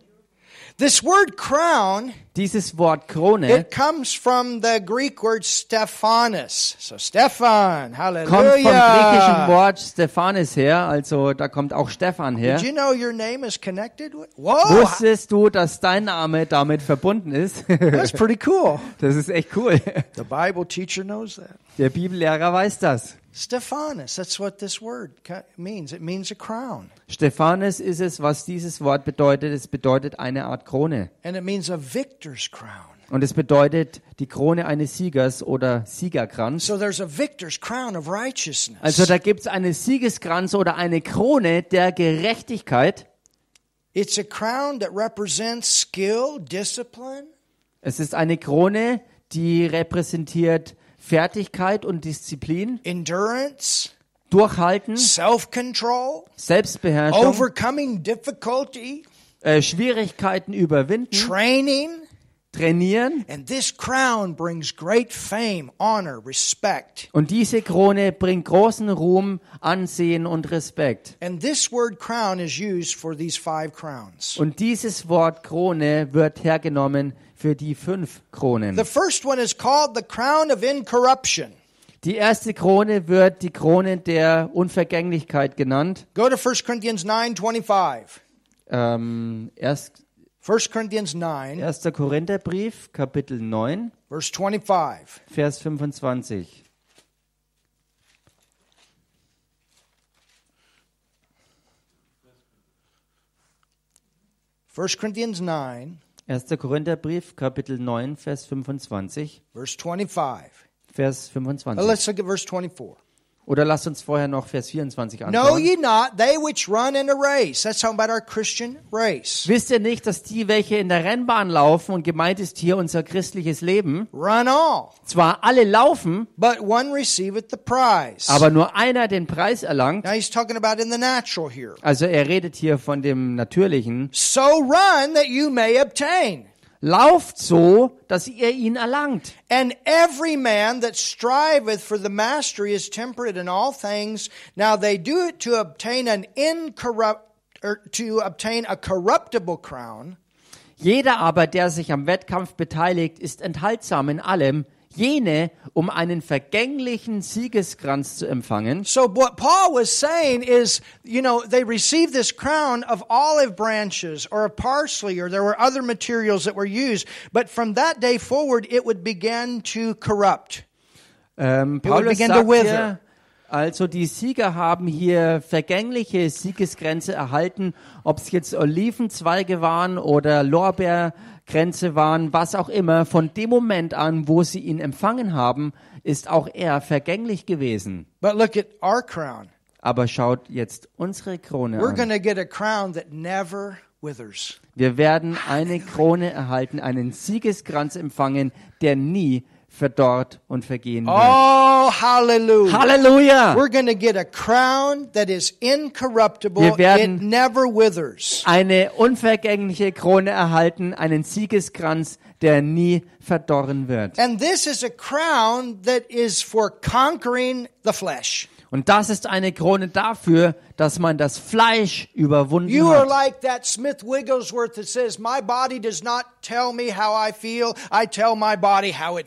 [SPEAKER 1] This word crown,
[SPEAKER 2] Dieses Wort Krone
[SPEAKER 1] it comes from the Greek word Stephanos. So Stephan,
[SPEAKER 2] kommt vom griechischen
[SPEAKER 1] hallelujah.
[SPEAKER 2] Wort Stephanes her, also da kommt auch Stephan her.
[SPEAKER 1] Did you know your name is connected with? Whoa,
[SPEAKER 2] Wusstest du, dass dein Name damit verbunden ist?
[SPEAKER 1] that's pretty cool.
[SPEAKER 2] Das ist echt cool.
[SPEAKER 1] The Bible teacher knows that.
[SPEAKER 2] Der Bibellehrer weiß das.
[SPEAKER 1] Stephanus, that's what this word means. It means a crown.
[SPEAKER 2] Stephanes ist es, was dieses Wort bedeutet. Es bedeutet eine Art Krone.
[SPEAKER 1] And it means a victor's crown.
[SPEAKER 2] Und es bedeutet die Krone eines Siegers oder Siegerkranz.
[SPEAKER 1] So there's a victor's crown of righteousness.
[SPEAKER 2] Also da gibt es eine Siegeskranz oder eine Krone der Gerechtigkeit.
[SPEAKER 1] It's a crown that represents skill, discipline,
[SPEAKER 2] Es ist eine Krone, die repräsentiert Fertigkeit und Disziplin,
[SPEAKER 1] endurance,
[SPEAKER 2] Durchhalten,
[SPEAKER 1] self-control,
[SPEAKER 2] Selbstbeherrschung,
[SPEAKER 1] overcoming difficulty,
[SPEAKER 2] äh, Schwierigkeiten überwinden,
[SPEAKER 1] training.
[SPEAKER 2] trainieren.
[SPEAKER 1] And this crown brings great fame, honor, respect.
[SPEAKER 2] Und diese Krone bringt großen Ruhm, Ansehen und Respekt.
[SPEAKER 1] And this word crown is used for these five crowns.
[SPEAKER 2] Und dieses Wort Krone wird hergenommen für die fünf Kronen.
[SPEAKER 1] The first one is called the crown of incorruption.
[SPEAKER 2] Die erste Krone wird die Krone der Unvergänglichkeit genannt.
[SPEAKER 1] Go to 1 Corinthians 9:25.
[SPEAKER 2] Ähm, erst,
[SPEAKER 1] 1 Corinthians 9
[SPEAKER 2] 1. Korintherbrief, Kapitel 9,
[SPEAKER 1] verse 25.
[SPEAKER 2] Vers 25.
[SPEAKER 1] First Corinthians 9
[SPEAKER 2] 1. Korintherbrief, Kapitel 9, Vers 25.
[SPEAKER 1] verse 25.
[SPEAKER 2] Vers
[SPEAKER 1] Now
[SPEAKER 2] 25.
[SPEAKER 1] let's look at verse 24.
[SPEAKER 2] Oder lasst uns vorher noch Vers 24
[SPEAKER 1] Know
[SPEAKER 2] anschauen.
[SPEAKER 1] ye not they which run in a race? That's talking about our Christian race.
[SPEAKER 2] Wisst ihr nicht, dass die, welche in der Rennbahn laufen, und gemeint ist hier unser christliches Leben,
[SPEAKER 1] Run all,
[SPEAKER 2] zwar alle laufen,
[SPEAKER 1] but one receiveth the prize.
[SPEAKER 2] aber nur einer den Preis erlangt?
[SPEAKER 1] Now he's talking about in the natural here.
[SPEAKER 2] Also er redet hier von dem Natürlichen.
[SPEAKER 1] So run that you may obtain.
[SPEAKER 2] Lauft so, dass ihr ihn erlangt.
[SPEAKER 1] And every man that striveth for the mastery is temperate in all things. Now they do it to obtain an incorrupt, or to obtain a corruptible crown,
[SPEAKER 2] Jeder aber, der sich am Wettkampf beteiligt, ist enthaltsam in allem, jene, um einen vergänglichen Siegeskranz zu empfangen.
[SPEAKER 1] So what Paul was saying is, you know, they received this crown of olive branches or of parsley, or there were other materials that were used. But from that day forward, it would begin to corrupt.
[SPEAKER 2] Ähm,
[SPEAKER 1] would
[SPEAKER 2] Paulus
[SPEAKER 1] begin to wither.
[SPEAKER 2] hier, Also die Sieger haben hier vergängliche Siegesgrenze erhalten, ob es jetzt Olivenzweige waren oder Lorbeergrenze waren, was auch immer. Von dem Moment an, wo sie ihn empfangen haben, ist auch er vergänglich gewesen.
[SPEAKER 1] But look at our crown.
[SPEAKER 2] Aber schaut jetzt unsere Krone
[SPEAKER 1] We're
[SPEAKER 2] an.
[SPEAKER 1] get a crown that never withers.
[SPEAKER 2] Wir werden eine Krone erhalten, einen Siegeskranz empfangen, der nie verdorrt und vergehen wird.
[SPEAKER 1] Oh, hallelujah.
[SPEAKER 2] Halleluja!
[SPEAKER 1] We're going to get a crown that is incorruptible.
[SPEAKER 2] Wir werden-
[SPEAKER 1] it never withers.
[SPEAKER 2] Eine unvergängliche Krone erhalten, einen Siegeskranz, der nie verdorren wird.
[SPEAKER 1] And this is a crown that is for conquering the flesh.
[SPEAKER 2] Und das ist eine Krone dafür, dass man das Fleisch überwunden
[SPEAKER 1] You
[SPEAKER 2] hat.
[SPEAKER 1] like says,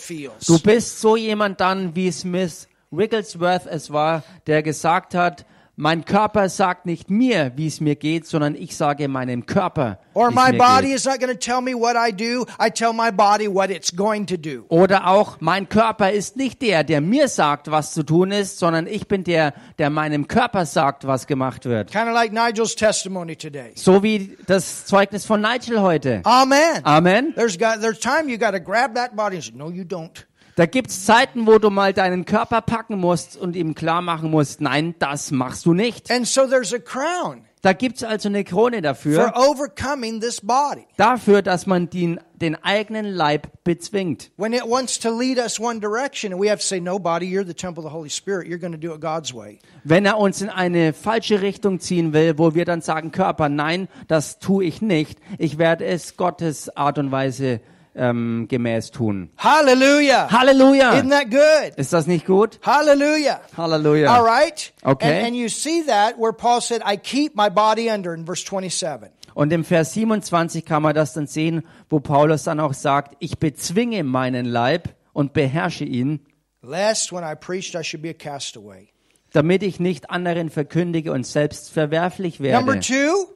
[SPEAKER 1] feel.
[SPEAKER 2] Du bist so jemand dann, wie Smith Wigglesworth es war, der gesagt hat, mein Körper sagt nicht mir, wie es mir geht, sondern ich sage meinem Körper,
[SPEAKER 1] Or my body
[SPEAKER 2] geht.
[SPEAKER 1] is not going to tell me what I do, I tell my body what it's going to do.
[SPEAKER 2] Oder auch, mein Körper ist nicht der, der mir sagt, was zu tun ist, sondern ich bin der, der meinem Körper sagt, was gemacht wird.
[SPEAKER 1] Kind of like Nigel's testimony today.
[SPEAKER 2] So wie das Zeugnis von Nigel heute.
[SPEAKER 1] Amen.
[SPEAKER 2] Amen.
[SPEAKER 1] There's got there's time you got to grab that body and say, No, you don't.
[SPEAKER 2] Da gibt's Zeiten, wo du mal deinen Körper packen musst und ihm klar machen musst, nein, das machst du nicht.
[SPEAKER 1] And so there's a crown
[SPEAKER 2] Da gibt's also eine Krone
[SPEAKER 1] for
[SPEAKER 2] dafür,
[SPEAKER 1] overcoming this body.
[SPEAKER 2] dafür, dass man den, den eigenen Leib bezwingt.
[SPEAKER 1] When it wants to lead us one direction, and we have to say, No, body, you're the temple of the Holy Spirit. You're going to do it God's way.
[SPEAKER 2] Wenn er uns in eine falsche Richtung ziehen will, wo wir dann sagen, Körper, nein, das tue ich nicht. Ich werde es Gottes Art und Weise ähm, gemäß tun.
[SPEAKER 1] Hallelujah.
[SPEAKER 2] Halleluja!
[SPEAKER 1] Isn't that good?
[SPEAKER 2] Ist das nicht gut?
[SPEAKER 1] Hallelujah.
[SPEAKER 2] Halleluja.
[SPEAKER 1] All right?
[SPEAKER 2] Okay.
[SPEAKER 1] And, and you see that where Paul said, I keep my body under in verse 27.
[SPEAKER 2] Und im Vers 27 kann man das dann sehen, wo Paulus dann auch sagt, ich bezwinge meinen Leib und beherrsche ihn,
[SPEAKER 1] Lest when I preached, I should be a castaway.
[SPEAKER 2] damit ich nicht anderen verkündige und selbst verwerflich
[SPEAKER 1] Number
[SPEAKER 2] werde.
[SPEAKER 1] two,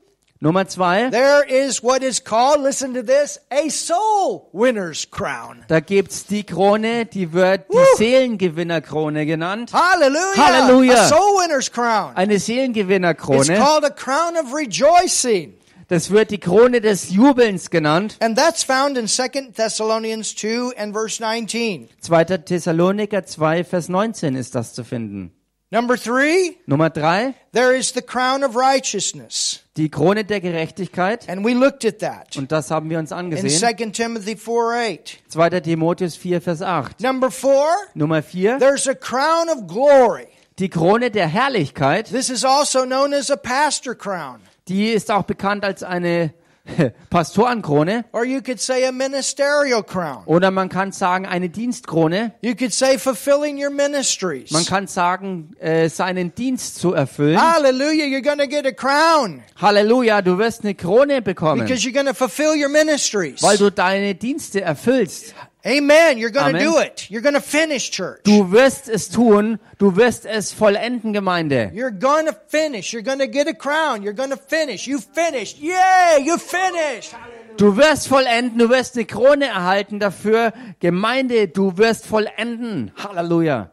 [SPEAKER 2] Nummer zwei,
[SPEAKER 1] there is what is called, listen to this, a soul winner's crown.
[SPEAKER 2] da gibt's die Krone, die wird die
[SPEAKER 1] Woo!
[SPEAKER 2] Seelengewinnerkrone genannt.
[SPEAKER 1] Hallelujah.
[SPEAKER 2] Hallelujah.
[SPEAKER 1] A soul winner's crown.
[SPEAKER 2] Eine
[SPEAKER 1] It's
[SPEAKER 2] Seelengewinnerkrone.
[SPEAKER 1] called a crown of rejoicing.
[SPEAKER 2] Das wird die Krone des Jubelns genannt.
[SPEAKER 1] And that's found in 2 Thessalonians 2 and verse 19.
[SPEAKER 2] 2. Thessaloniker 2, Vers 19 ist das zu finden.
[SPEAKER 1] Number three,
[SPEAKER 2] Nummer drei,
[SPEAKER 1] there is the crown of righteousness.
[SPEAKER 2] Die Krone der Gerechtigkeit.
[SPEAKER 1] And we looked at that
[SPEAKER 2] Und das haben wir uns
[SPEAKER 1] in
[SPEAKER 2] angesehen.
[SPEAKER 1] 2 Timothy 4 8.
[SPEAKER 2] 2. Timotheus 4, Vers 8.
[SPEAKER 1] Number four,
[SPEAKER 2] Nummer 4,
[SPEAKER 1] there's a crown of glory.
[SPEAKER 2] die Krone der Herrlichkeit.
[SPEAKER 1] This is also known as a pastor crown.
[SPEAKER 2] Die ist auch bekannt als eine Pastorenkrone.
[SPEAKER 1] Or you could say a ministerial crown.
[SPEAKER 2] Oder man kann sagen eine Dienstkrone.
[SPEAKER 1] You could say fulfilling your ministries.
[SPEAKER 2] Man kann sagen, äh, seinen Dienst zu erfüllen.
[SPEAKER 1] Hallelujah, you're to get a crown
[SPEAKER 2] Halleluja, du wirst eine Krone bekommen,
[SPEAKER 1] because you're to fulfill your ministries.
[SPEAKER 2] weil du deine Dienste erfüllst.
[SPEAKER 1] Amen. You're going to do it. You're going to finish church.
[SPEAKER 2] Du wirst es tun, du wirst es vollenden, Gemeinde.
[SPEAKER 1] You're going to finish. You're going to get a crown. You're going to finish. You finished. Yay, you finished.
[SPEAKER 2] Du wirst vollenden, du wirst eine Krone erhalten dafür. Gemeinde, du wirst vollenden. Halleluja.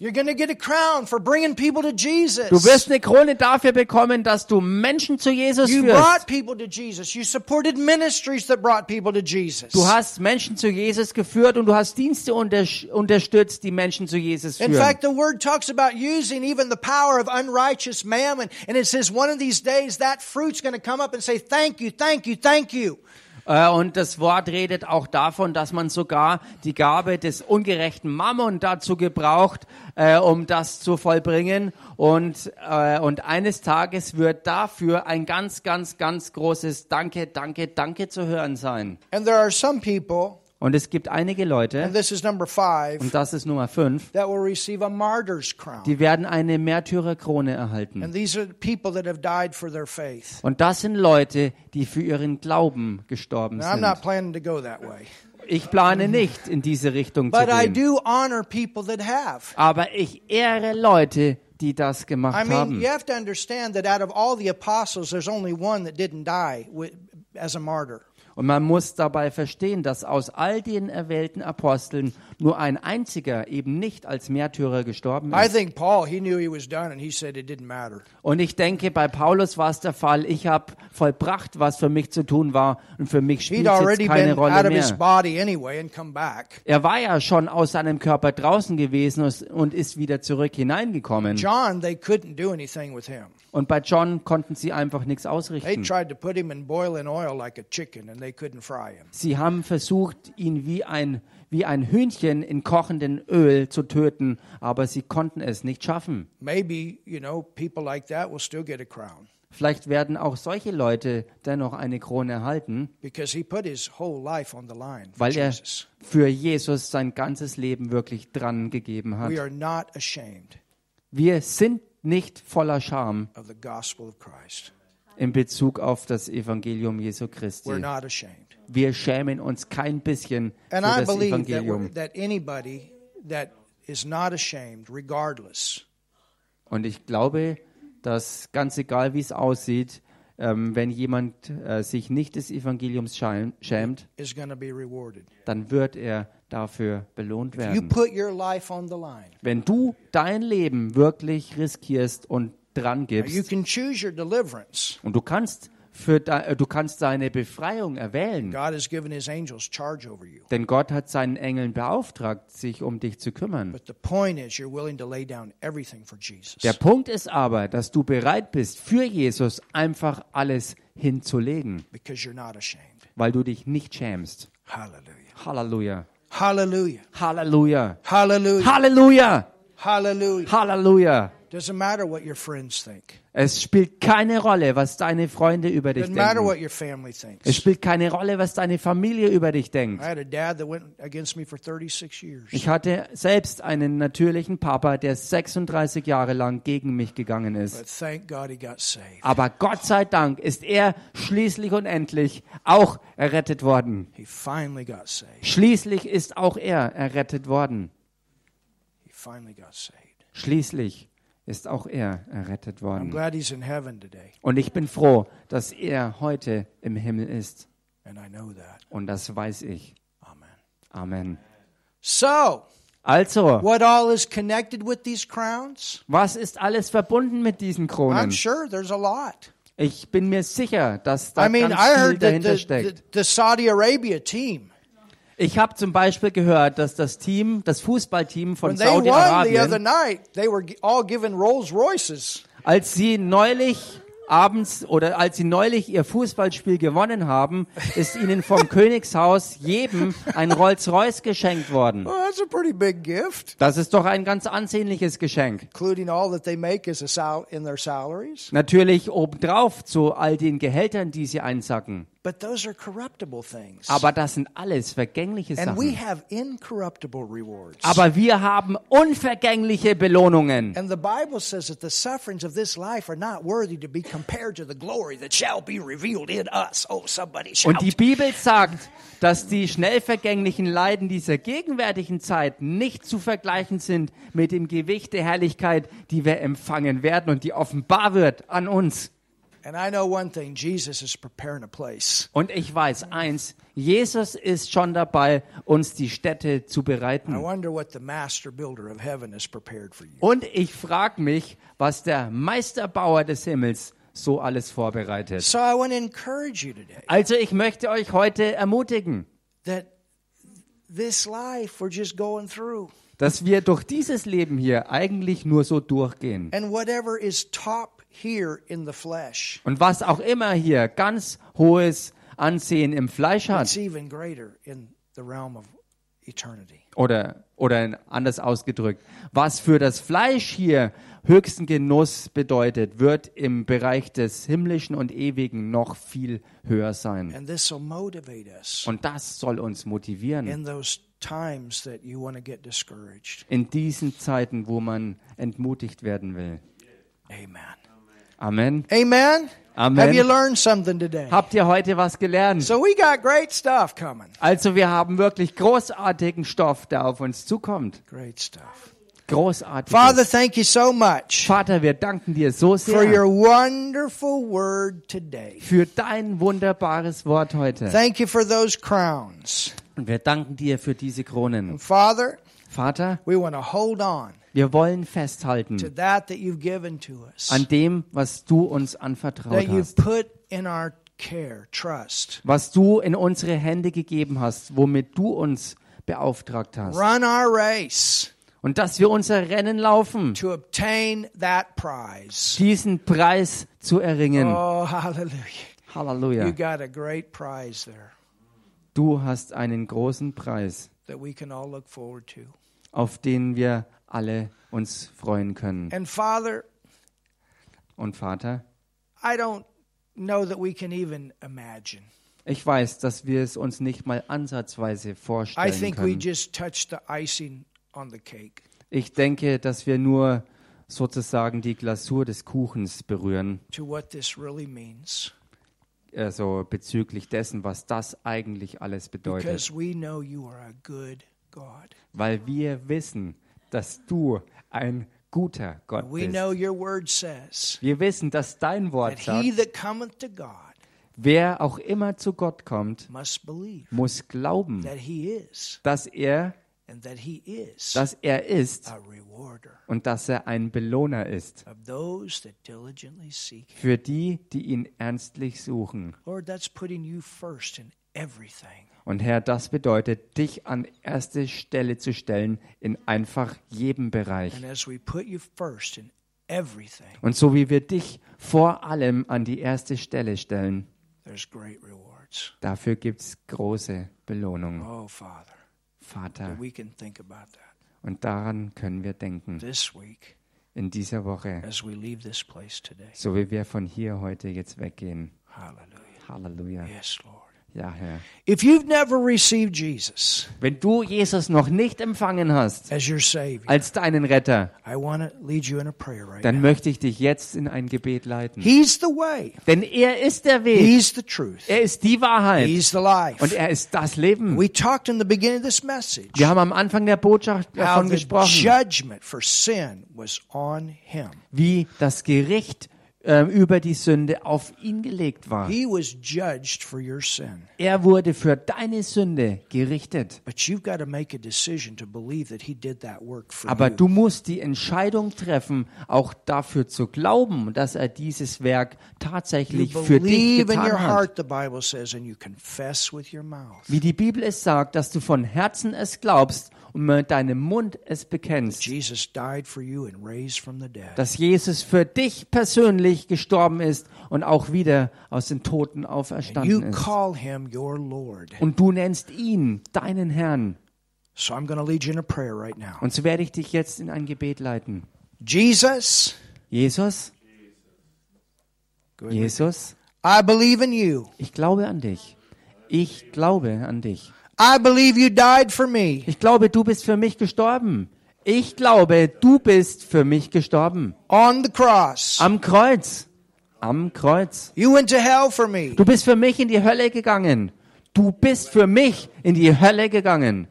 [SPEAKER 1] You're going to get a crown for bringing people to Jesus.
[SPEAKER 2] Du wirst eine Krone dafür bekommen, dass du Menschen zu Jesus
[SPEAKER 1] You
[SPEAKER 2] führst.
[SPEAKER 1] brought people to Jesus. You supported ministries that brought people to Jesus.
[SPEAKER 2] Du hast Menschen zu Jesus geführt und du hast Dienste untersch- unterstützt, die Menschen zu Jesus führen.
[SPEAKER 1] In fact, the word talks about using even the power of unrighteous mammon. And it says one of these days that fruit's going to come up and say, thank you, thank you, thank you.
[SPEAKER 2] Äh, Und das Wort redet auch davon, dass man sogar die Gabe des ungerechten Mammon dazu gebraucht, äh, um das zu vollbringen. Und, äh, und eines Tages wird dafür ein ganz, ganz, ganz großes Danke, Danke, Danke zu hören sein.
[SPEAKER 1] And there are some people,
[SPEAKER 2] Und es gibt einige Leute,
[SPEAKER 1] five,
[SPEAKER 2] und das ist Nummer fünf,
[SPEAKER 1] that will receive a martyr's crown.
[SPEAKER 2] die werden eine Märtyrerkrone erhalten.
[SPEAKER 1] And these are people that have died for their faith.
[SPEAKER 2] Und das sind Leute, die für ihren Glauben gestorben
[SPEAKER 1] Now,
[SPEAKER 2] sind. Ich plane nicht, in diese Richtung zu
[SPEAKER 1] But I
[SPEAKER 2] gehen.
[SPEAKER 1] do honor people that have.
[SPEAKER 2] Aber ich ehre Leute, die das
[SPEAKER 1] I
[SPEAKER 2] gemacht
[SPEAKER 1] mean,
[SPEAKER 2] haben.
[SPEAKER 1] you have to understand that out of all the apostles, there's only one that didn't die wi- as a martyr.
[SPEAKER 2] Und man muss dabei verstehen, dass aus all den erwählten Aposteln nur ein einziger eben nicht als Märtyrer gestorben
[SPEAKER 1] I
[SPEAKER 2] ist.
[SPEAKER 1] think Paul, he knew he was done and he said it didn't matter.
[SPEAKER 2] Und ich denke, bei Paulus war es der Fall, ich habe vollbracht, was für mich zu tun war und für mich spielt es keine Rolle mehr.
[SPEAKER 1] body anyway and come back.
[SPEAKER 2] Er war ja schon aus seinem Körper draußen gewesen und- ist wieder zurück hineingekommen.
[SPEAKER 1] John, they couldn't do anything with him.
[SPEAKER 2] Und bei John konnten sie einfach nichts
[SPEAKER 1] They
[SPEAKER 2] ausrichten.
[SPEAKER 1] tried to put him in boiling oil like a chicken and they couldn't fry him.
[SPEAKER 2] Sie haben versucht, ihn wie ein, wie ein Hühnchen in kochendem Öl zu töten, aber sie konnten es nicht schaffen.
[SPEAKER 1] Maybe, you know, people like that will still get a crown
[SPEAKER 2] Vielleicht werden auch solche Leute dennoch eine Krone erhalten, weil er für Jesus sein ganzes Leben wirklich dran gegeben hat. Wir sind nicht voller Scham in Bezug auf das Evangelium Jesu Christi. Wir schämen uns kein bisschen für
[SPEAKER 1] And I
[SPEAKER 2] das
[SPEAKER 1] believe
[SPEAKER 2] Evangelium.
[SPEAKER 1] we're- that anybody that is not ashamed, regardless,
[SPEAKER 2] Und ich glaube, dass ganz egal, wie es aussieht, ähm, wenn jemand äh, sich nicht des Evangeliums schämt,
[SPEAKER 1] is going to be rewarded.
[SPEAKER 2] dann wird er dafür belohnt
[SPEAKER 1] You
[SPEAKER 2] werden.
[SPEAKER 1] put your life on the line.
[SPEAKER 2] Wenn du dein Leben wirklich riskierst und dran
[SPEAKER 1] Now, you
[SPEAKER 2] gibst,
[SPEAKER 1] can choose your deliverance.
[SPEAKER 2] und du kannst für de, äh, du kannst deine Befreiung erwählen,
[SPEAKER 1] God has given his angels charge over you.
[SPEAKER 2] denn Gott hat seinen Engeln beauftragt, sich um dich zu kümmern. Der Punkt ist aber, dass du bereit bist, für Jesus einfach alles hinzulegen,
[SPEAKER 1] Because you're not ashamed.
[SPEAKER 2] weil du dich nicht schämst. Halleluja.
[SPEAKER 1] Hallelujah.
[SPEAKER 2] Halleluja.
[SPEAKER 1] Hallelujah.
[SPEAKER 2] Halleluja.
[SPEAKER 1] Hallelujah.
[SPEAKER 2] Halleluja. Es spielt keine Rolle, was deine Freunde über dich denken. Es spielt keine Rolle, was deine Familie über dich denkt.
[SPEAKER 1] I had a dad that went against me for 36 years.
[SPEAKER 2] Ich hatte selbst einen natürlichen Papa, der 36 Jahre lang gegen mich gegangen ist. Aber Gott sei Dank ist er schließlich und endlich auch errettet worden. Schließlich ist auch er errettet worden. Schließlich ist auch er errettet
[SPEAKER 1] I'm
[SPEAKER 2] worden. Und ich bin froh, dass er heute im Himmel ist. Und das weiß ich.
[SPEAKER 1] Amen.
[SPEAKER 2] Amen.
[SPEAKER 1] So,
[SPEAKER 2] Also,
[SPEAKER 1] what all is connected with these crowns?
[SPEAKER 2] was ist alles verbunden mit diesen
[SPEAKER 1] I'm
[SPEAKER 2] Kronen?
[SPEAKER 1] sure there's a lot.
[SPEAKER 2] Ich bin mir sicher, dass da
[SPEAKER 1] I mean,
[SPEAKER 2] ganz
[SPEAKER 1] I
[SPEAKER 2] viel
[SPEAKER 1] heard that
[SPEAKER 2] dahinter
[SPEAKER 1] the, the,
[SPEAKER 2] steckt.
[SPEAKER 1] the Saudi Arabia team,
[SPEAKER 2] Ich habe zum Beispiel gehört, dass das Team, das Fußballteam von Saudi-Arabien, als sie neulich abends oder als sie neulich ihr Fußballspiel gewonnen haben, ist ihnen vom Königshaus jedem ein Rolls-Royce geschenkt worden.
[SPEAKER 1] Well, that's a pretty big gift,
[SPEAKER 2] Das ist doch ein ganz ansehnliches Geschenk.
[SPEAKER 1] including all that they make as a sal- in their salaries.
[SPEAKER 2] Natürlich obendrauf zu all den Gehältern, die sie einsacken.
[SPEAKER 1] But those are corruptible things.
[SPEAKER 2] Aber das sind alles vergängliche
[SPEAKER 1] and we
[SPEAKER 2] Sachen.
[SPEAKER 1] have incorruptible rewards.
[SPEAKER 2] Aber wir haben unvergängliche Belohnungen.
[SPEAKER 1] and the Bible says that the sufferings of this life are not worthy to be compared to the glory that shall be revealed in us. Oh, somebody shout.
[SPEAKER 2] Und die Bibel sagt, dass die schnell vergänglichen Leiden dieser gegenwärtigen Zeit nicht zu vergleichen sind mit dem Gewicht der Herrlichkeit, die wir empfangen werden und die offenbar wird an uns. Und ich weiß eins, Jesus ist schon dabei, uns die Städte zu
[SPEAKER 1] I
[SPEAKER 2] bereiten.
[SPEAKER 1] wonder what the master builder of heaven has prepared for you.
[SPEAKER 2] Und ich frage mich, was der Meisterbauer des Himmels so alles vorbereitet.
[SPEAKER 1] So I want to encourage you today
[SPEAKER 2] Also ich möchte euch heute ermutigen,
[SPEAKER 1] that this life we're just going through.
[SPEAKER 2] dass wir durch dieses Leben hier eigentlich nur so durchgehen.
[SPEAKER 1] And whatever is top here in the flesh,
[SPEAKER 2] Und was auch immer hier ganz hohes Ansehen im Fleisch
[SPEAKER 1] it's
[SPEAKER 2] hat,
[SPEAKER 1] even greater in the realm of eternity.
[SPEAKER 2] oder, oder anders ausgedrückt, was für das Fleisch hier höchsten Genuss bedeutet, wird im Bereich des Himmlischen und Ewigen noch viel höher sein.
[SPEAKER 1] And this will motivate us
[SPEAKER 2] Und das soll uns motivieren
[SPEAKER 1] in those times that you want to get discouraged.
[SPEAKER 2] in diesen Zeiten, wo man entmutigt werden will.
[SPEAKER 1] Amen.
[SPEAKER 2] Amen.
[SPEAKER 1] Amen.
[SPEAKER 2] Amen.
[SPEAKER 1] Have you learned something today?
[SPEAKER 2] Habt ihr heute was gelernt?
[SPEAKER 1] So we got great stuff coming.
[SPEAKER 2] Also wir haben wirklich großartigen Stoff, der auf uns zukommt.
[SPEAKER 1] Great stuff.
[SPEAKER 2] Großartiges.
[SPEAKER 1] Father, thank you so much
[SPEAKER 2] Vater, wir danken dir so
[SPEAKER 1] for
[SPEAKER 2] sehr
[SPEAKER 1] your wonderful word today.
[SPEAKER 2] für dein wunderbares Wort heute.
[SPEAKER 1] Thank you for those crowns.
[SPEAKER 2] Und wir danken dir für diese Kronen.
[SPEAKER 1] Father,
[SPEAKER 2] Vater,
[SPEAKER 1] we want to hold on
[SPEAKER 2] wir wollen festhalten an dem, was du uns anvertraut hast.
[SPEAKER 1] put in our care, trust.
[SPEAKER 2] Was du in unsere Hände gegeben hast, womit du uns beauftragt hast.
[SPEAKER 1] Run our race
[SPEAKER 2] Und dass wir unser Rennen laufen,
[SPEAKER 1] to obtain that prize.
[SPEAKER 2] diesen Preis zu erringen.
[SPEAKER 1] Oh, hallelujah. You
[SPEAKER 2] Halleluja.
[SPEAKER 1] got a great prize there
[SPEAKER 2] Du hast einen großen Preis,
[SPEAKER 1] that we can all look forward to.
[SPEAKER 2] auf den wir alle uns freuen können.
[SPEAKER 1] And Father,
[SPEAKER 2] Und Vater,
[SPEAKER 1] I don't know that we can even imagine.
[SPEAKER 2] ich weiß, dass wir es uns nicht mal ansatzweise
[SPEAKER 1] I
[SPEAKER 2] vorstellen
[SPEAKER 1] think we
[SPEAKER 2] können.
[SPEAKER 1] just touched the icing on the cake.
[SPEAKER 2] Ich denke, dass wir nur sozusagen die Glasur des Kuchens berühren,
[SPEAKER 1] to what this really means
[SPEAKER 2] also bezüglich dessen, was das eigentlich alles bedeutet.
[SPEAKER 1] because we know you are a good God.
[SPEAKER 2] Weil wir wissen, dass du ein guter Gott
[SPEAKER 1] We
[SPEAKER 2] bist.
[SPEAKER 1] know your word says
[SPEAKER 2] Wir wissen, dass dein Wort sagt, wer auch immer zu Gott kommt, muss glauben, dass er, dass er ist und dass er ein Belohner ist für die, die ihn ernstlich suchen.
[SPEAKER 1] Lord, that's putting you first in everything.
[SPEAKER 2] Und Herr, das bedeutet, dich an erste Stelle zu stellen in einfach jedem Bereich. Und so wie wir dich vor allem an die erste Stelle stellen, dafür gibt es große Belohnung.
[SPEAKER 1] Oh, Father,
[SPEAKER 2] Vater, und daran können wir denken in dieser Woche, so wie wir von hier heute jetzt weggehen.
[SPEAKER 1] Hallelujah.
[SPEAKER 2] Halleluja.
[SPEAKER 1] Yes, Lord.
[SPEAKER 2] Ja, Herr.
[SPEAKER 1] If you've never received Jesus
[SPEAKER 2] Wenn du Jesus noch nicht empfangen hast
[SPEAKER 1] as your Savior,
[SPEAKER 2] als deinen Retter,
[SPEAKER 1] I want to lead you in a prayer right
[SPEAKER 2] dann
[SPEAKER 1] now.
[SPEAKER 2] möchte ich dich jetzt in ein Gebet leiten.
[SPEAKER 1] He's the way,
[SPEAKER 2] Denn er ist der Weg,
[SPEAKER 1] He's the truth,
[SPEAKER 2] er ist die Wahrheit
[SPEAKER 1] He's the
[SPEAKER 2] und
[SPEAKER 1] life.
[SPEAKER 2] er ist das Leben.
[SPEAKER 1] We talked in the beginning of this message
[SPEAKER 2] Wir haben am Anfang der Botschaft davon gesprochen,
[SPEAKER 1] judgment for sin was on Him.
[SPEAKER 2] wie das Gericht äh, über die Sünde auf ihn gelegt war.
[SPEAKER 1] He was judged for your sin.
[SPEAKER 2] Er wurde für deine Sünde gerichtet.
[SPEAKER 1] But you've got to make a decision to believe that He did that work for
[SPEAKER 2] Aber du musst die Entscheidung treffen, auch dafür zu glauben, dass er dieses Werk
[SPEAKER 1] You
[SPEAKER 2] tatsächlich für dich getan hat. Wie die Bibel es sagt, dass du von Herzen es glaubst und mit deinem Mund es bekennst,
[SPEAKER 1] Jesus died for you and raised from the dead.
[SPEAKER 2] dass Jesus für dich persönlich gestorben ist und auch wieder aus den Toten
[SPEAKER 1] And you
[SPEAKER 2] auferstanden ist.
[SPEAKER 1] call him your Lord.
[SPEAKER 2] Und du nennst ihn deinen Herrn.
[SPEAKER 1] So I'm going to lead you in a prayer right now.
[SPEAKER 2] Und so werde ich dich jetzt in ein Gebet leiten.
[SPEAKER 1] Jesus,
[SPEAKER 2] Jesus. Jesus,
[SPEAKER 1] I believe in you.
[SPEAKER 2] ich glaube an dich. Ich glaube an dich.
[SPEAKER 1] I believe you died for me.
[SPEAKER 2] Ich glaube, du bist für mich gestorben. Ich glaube, du bist für mich gestorben.
[SPEAKER 1] on the cross.
[SPEAKER 2] Am Kreuz. Am Kreuz.
[SPEAKER 1] You went to hell for me.
[SPEAKER 2] Du bist für mich in die Hölle gegangen. Du bist für mich in die Hölle gegangen.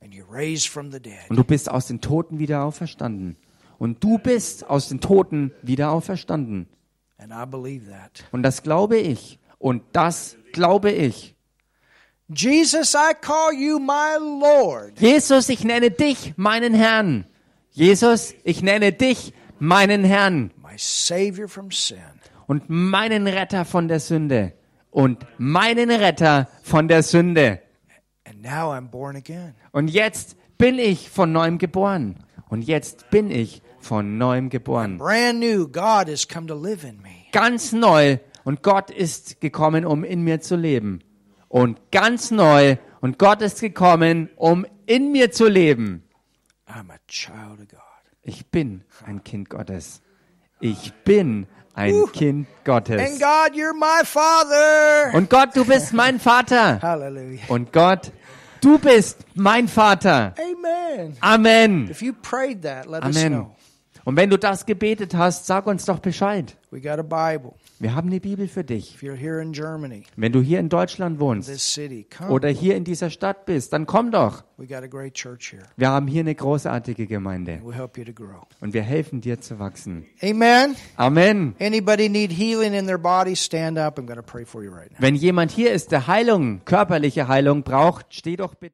[SPEAKER 1] And you raised from the dead.
[SPEAKER 2] Und du bist aus den Toten wieder auferstanden. Und du bist aus den Toten wieder auferstanden.
[SPEAKER 1] And I believe that.
[SPEAKER 2] Und das glaube ich. Und das glaube ich.
[SPEAKER 1] Jesus, I call you my Lord.
[SPEAKER 2] Jesus, ich nenne dich meinen Herrn. Jesus, ich nenne dich meinen Herrn
[SPEAKER 1] My Savior from sin.
[SPEAKER 2] und meinen Retter von der Sünde. Und meinen Retter von der Sünde.
[SPEAKER 1] And now I'm born again.
[SPEAKER 2] Und jetzt bin ich von neuem geboren. Und jetzt bin ich von neuem geboren.
[SPEAKER 1] Brand new. God has come to live in me.
[SPEAKER 2] Ganz neu. Und Gott ist gekommen, um in mir zu leben. Und ganz neu. Und Gott ist gekommen, um in mir zu leben.
[SPEAKER 1] I'm a child of God.
[SPEAKER 2] Ich bin ein Kind Gottes. Ich bin ein Kind
[SPEAKER 1] And
[SPEAKER 2] Gottes.
[SPEAKER 1] God, you're my Father.
[SPEAKER 2] Und Gott, du bist mein Vater.
[SPEAKER 1] Hallelujah.
[SPEAKER 2] Und Gott, du bist mein Vater.
[SPEAKER 1] Amen.
[SPEAKER 2] Amen.
[SPEAKER 1] If you prayed that, let us
[SPEAKER 2] Amen.
[SPEAKER 1] know.
[SPEAKER 2] Und wenn du das gebetet hast, sag uns doch Bescheid.
[SPEAKER 1] We got a Bible.
[SPEAKER 2] Wir haben eine Bibel für dich. Wenn du hier in Deutschland wohnst oder hier in dieser Stadt bist, dann komm doch. Wir haben hier eine großartige Gemeinde und wir helfen dir zu wachsen.
[SPEAKER 1] Amen.
[SPEAKER 2] Amen.
[SPEAKER 1] Anybody need healing in their body? Stand up. I'm going to pray for you right now.
[SPEAKER 2] Wenn jemand hier ist, der Heilung, körperliche Heilung braucht, steh doch bitte.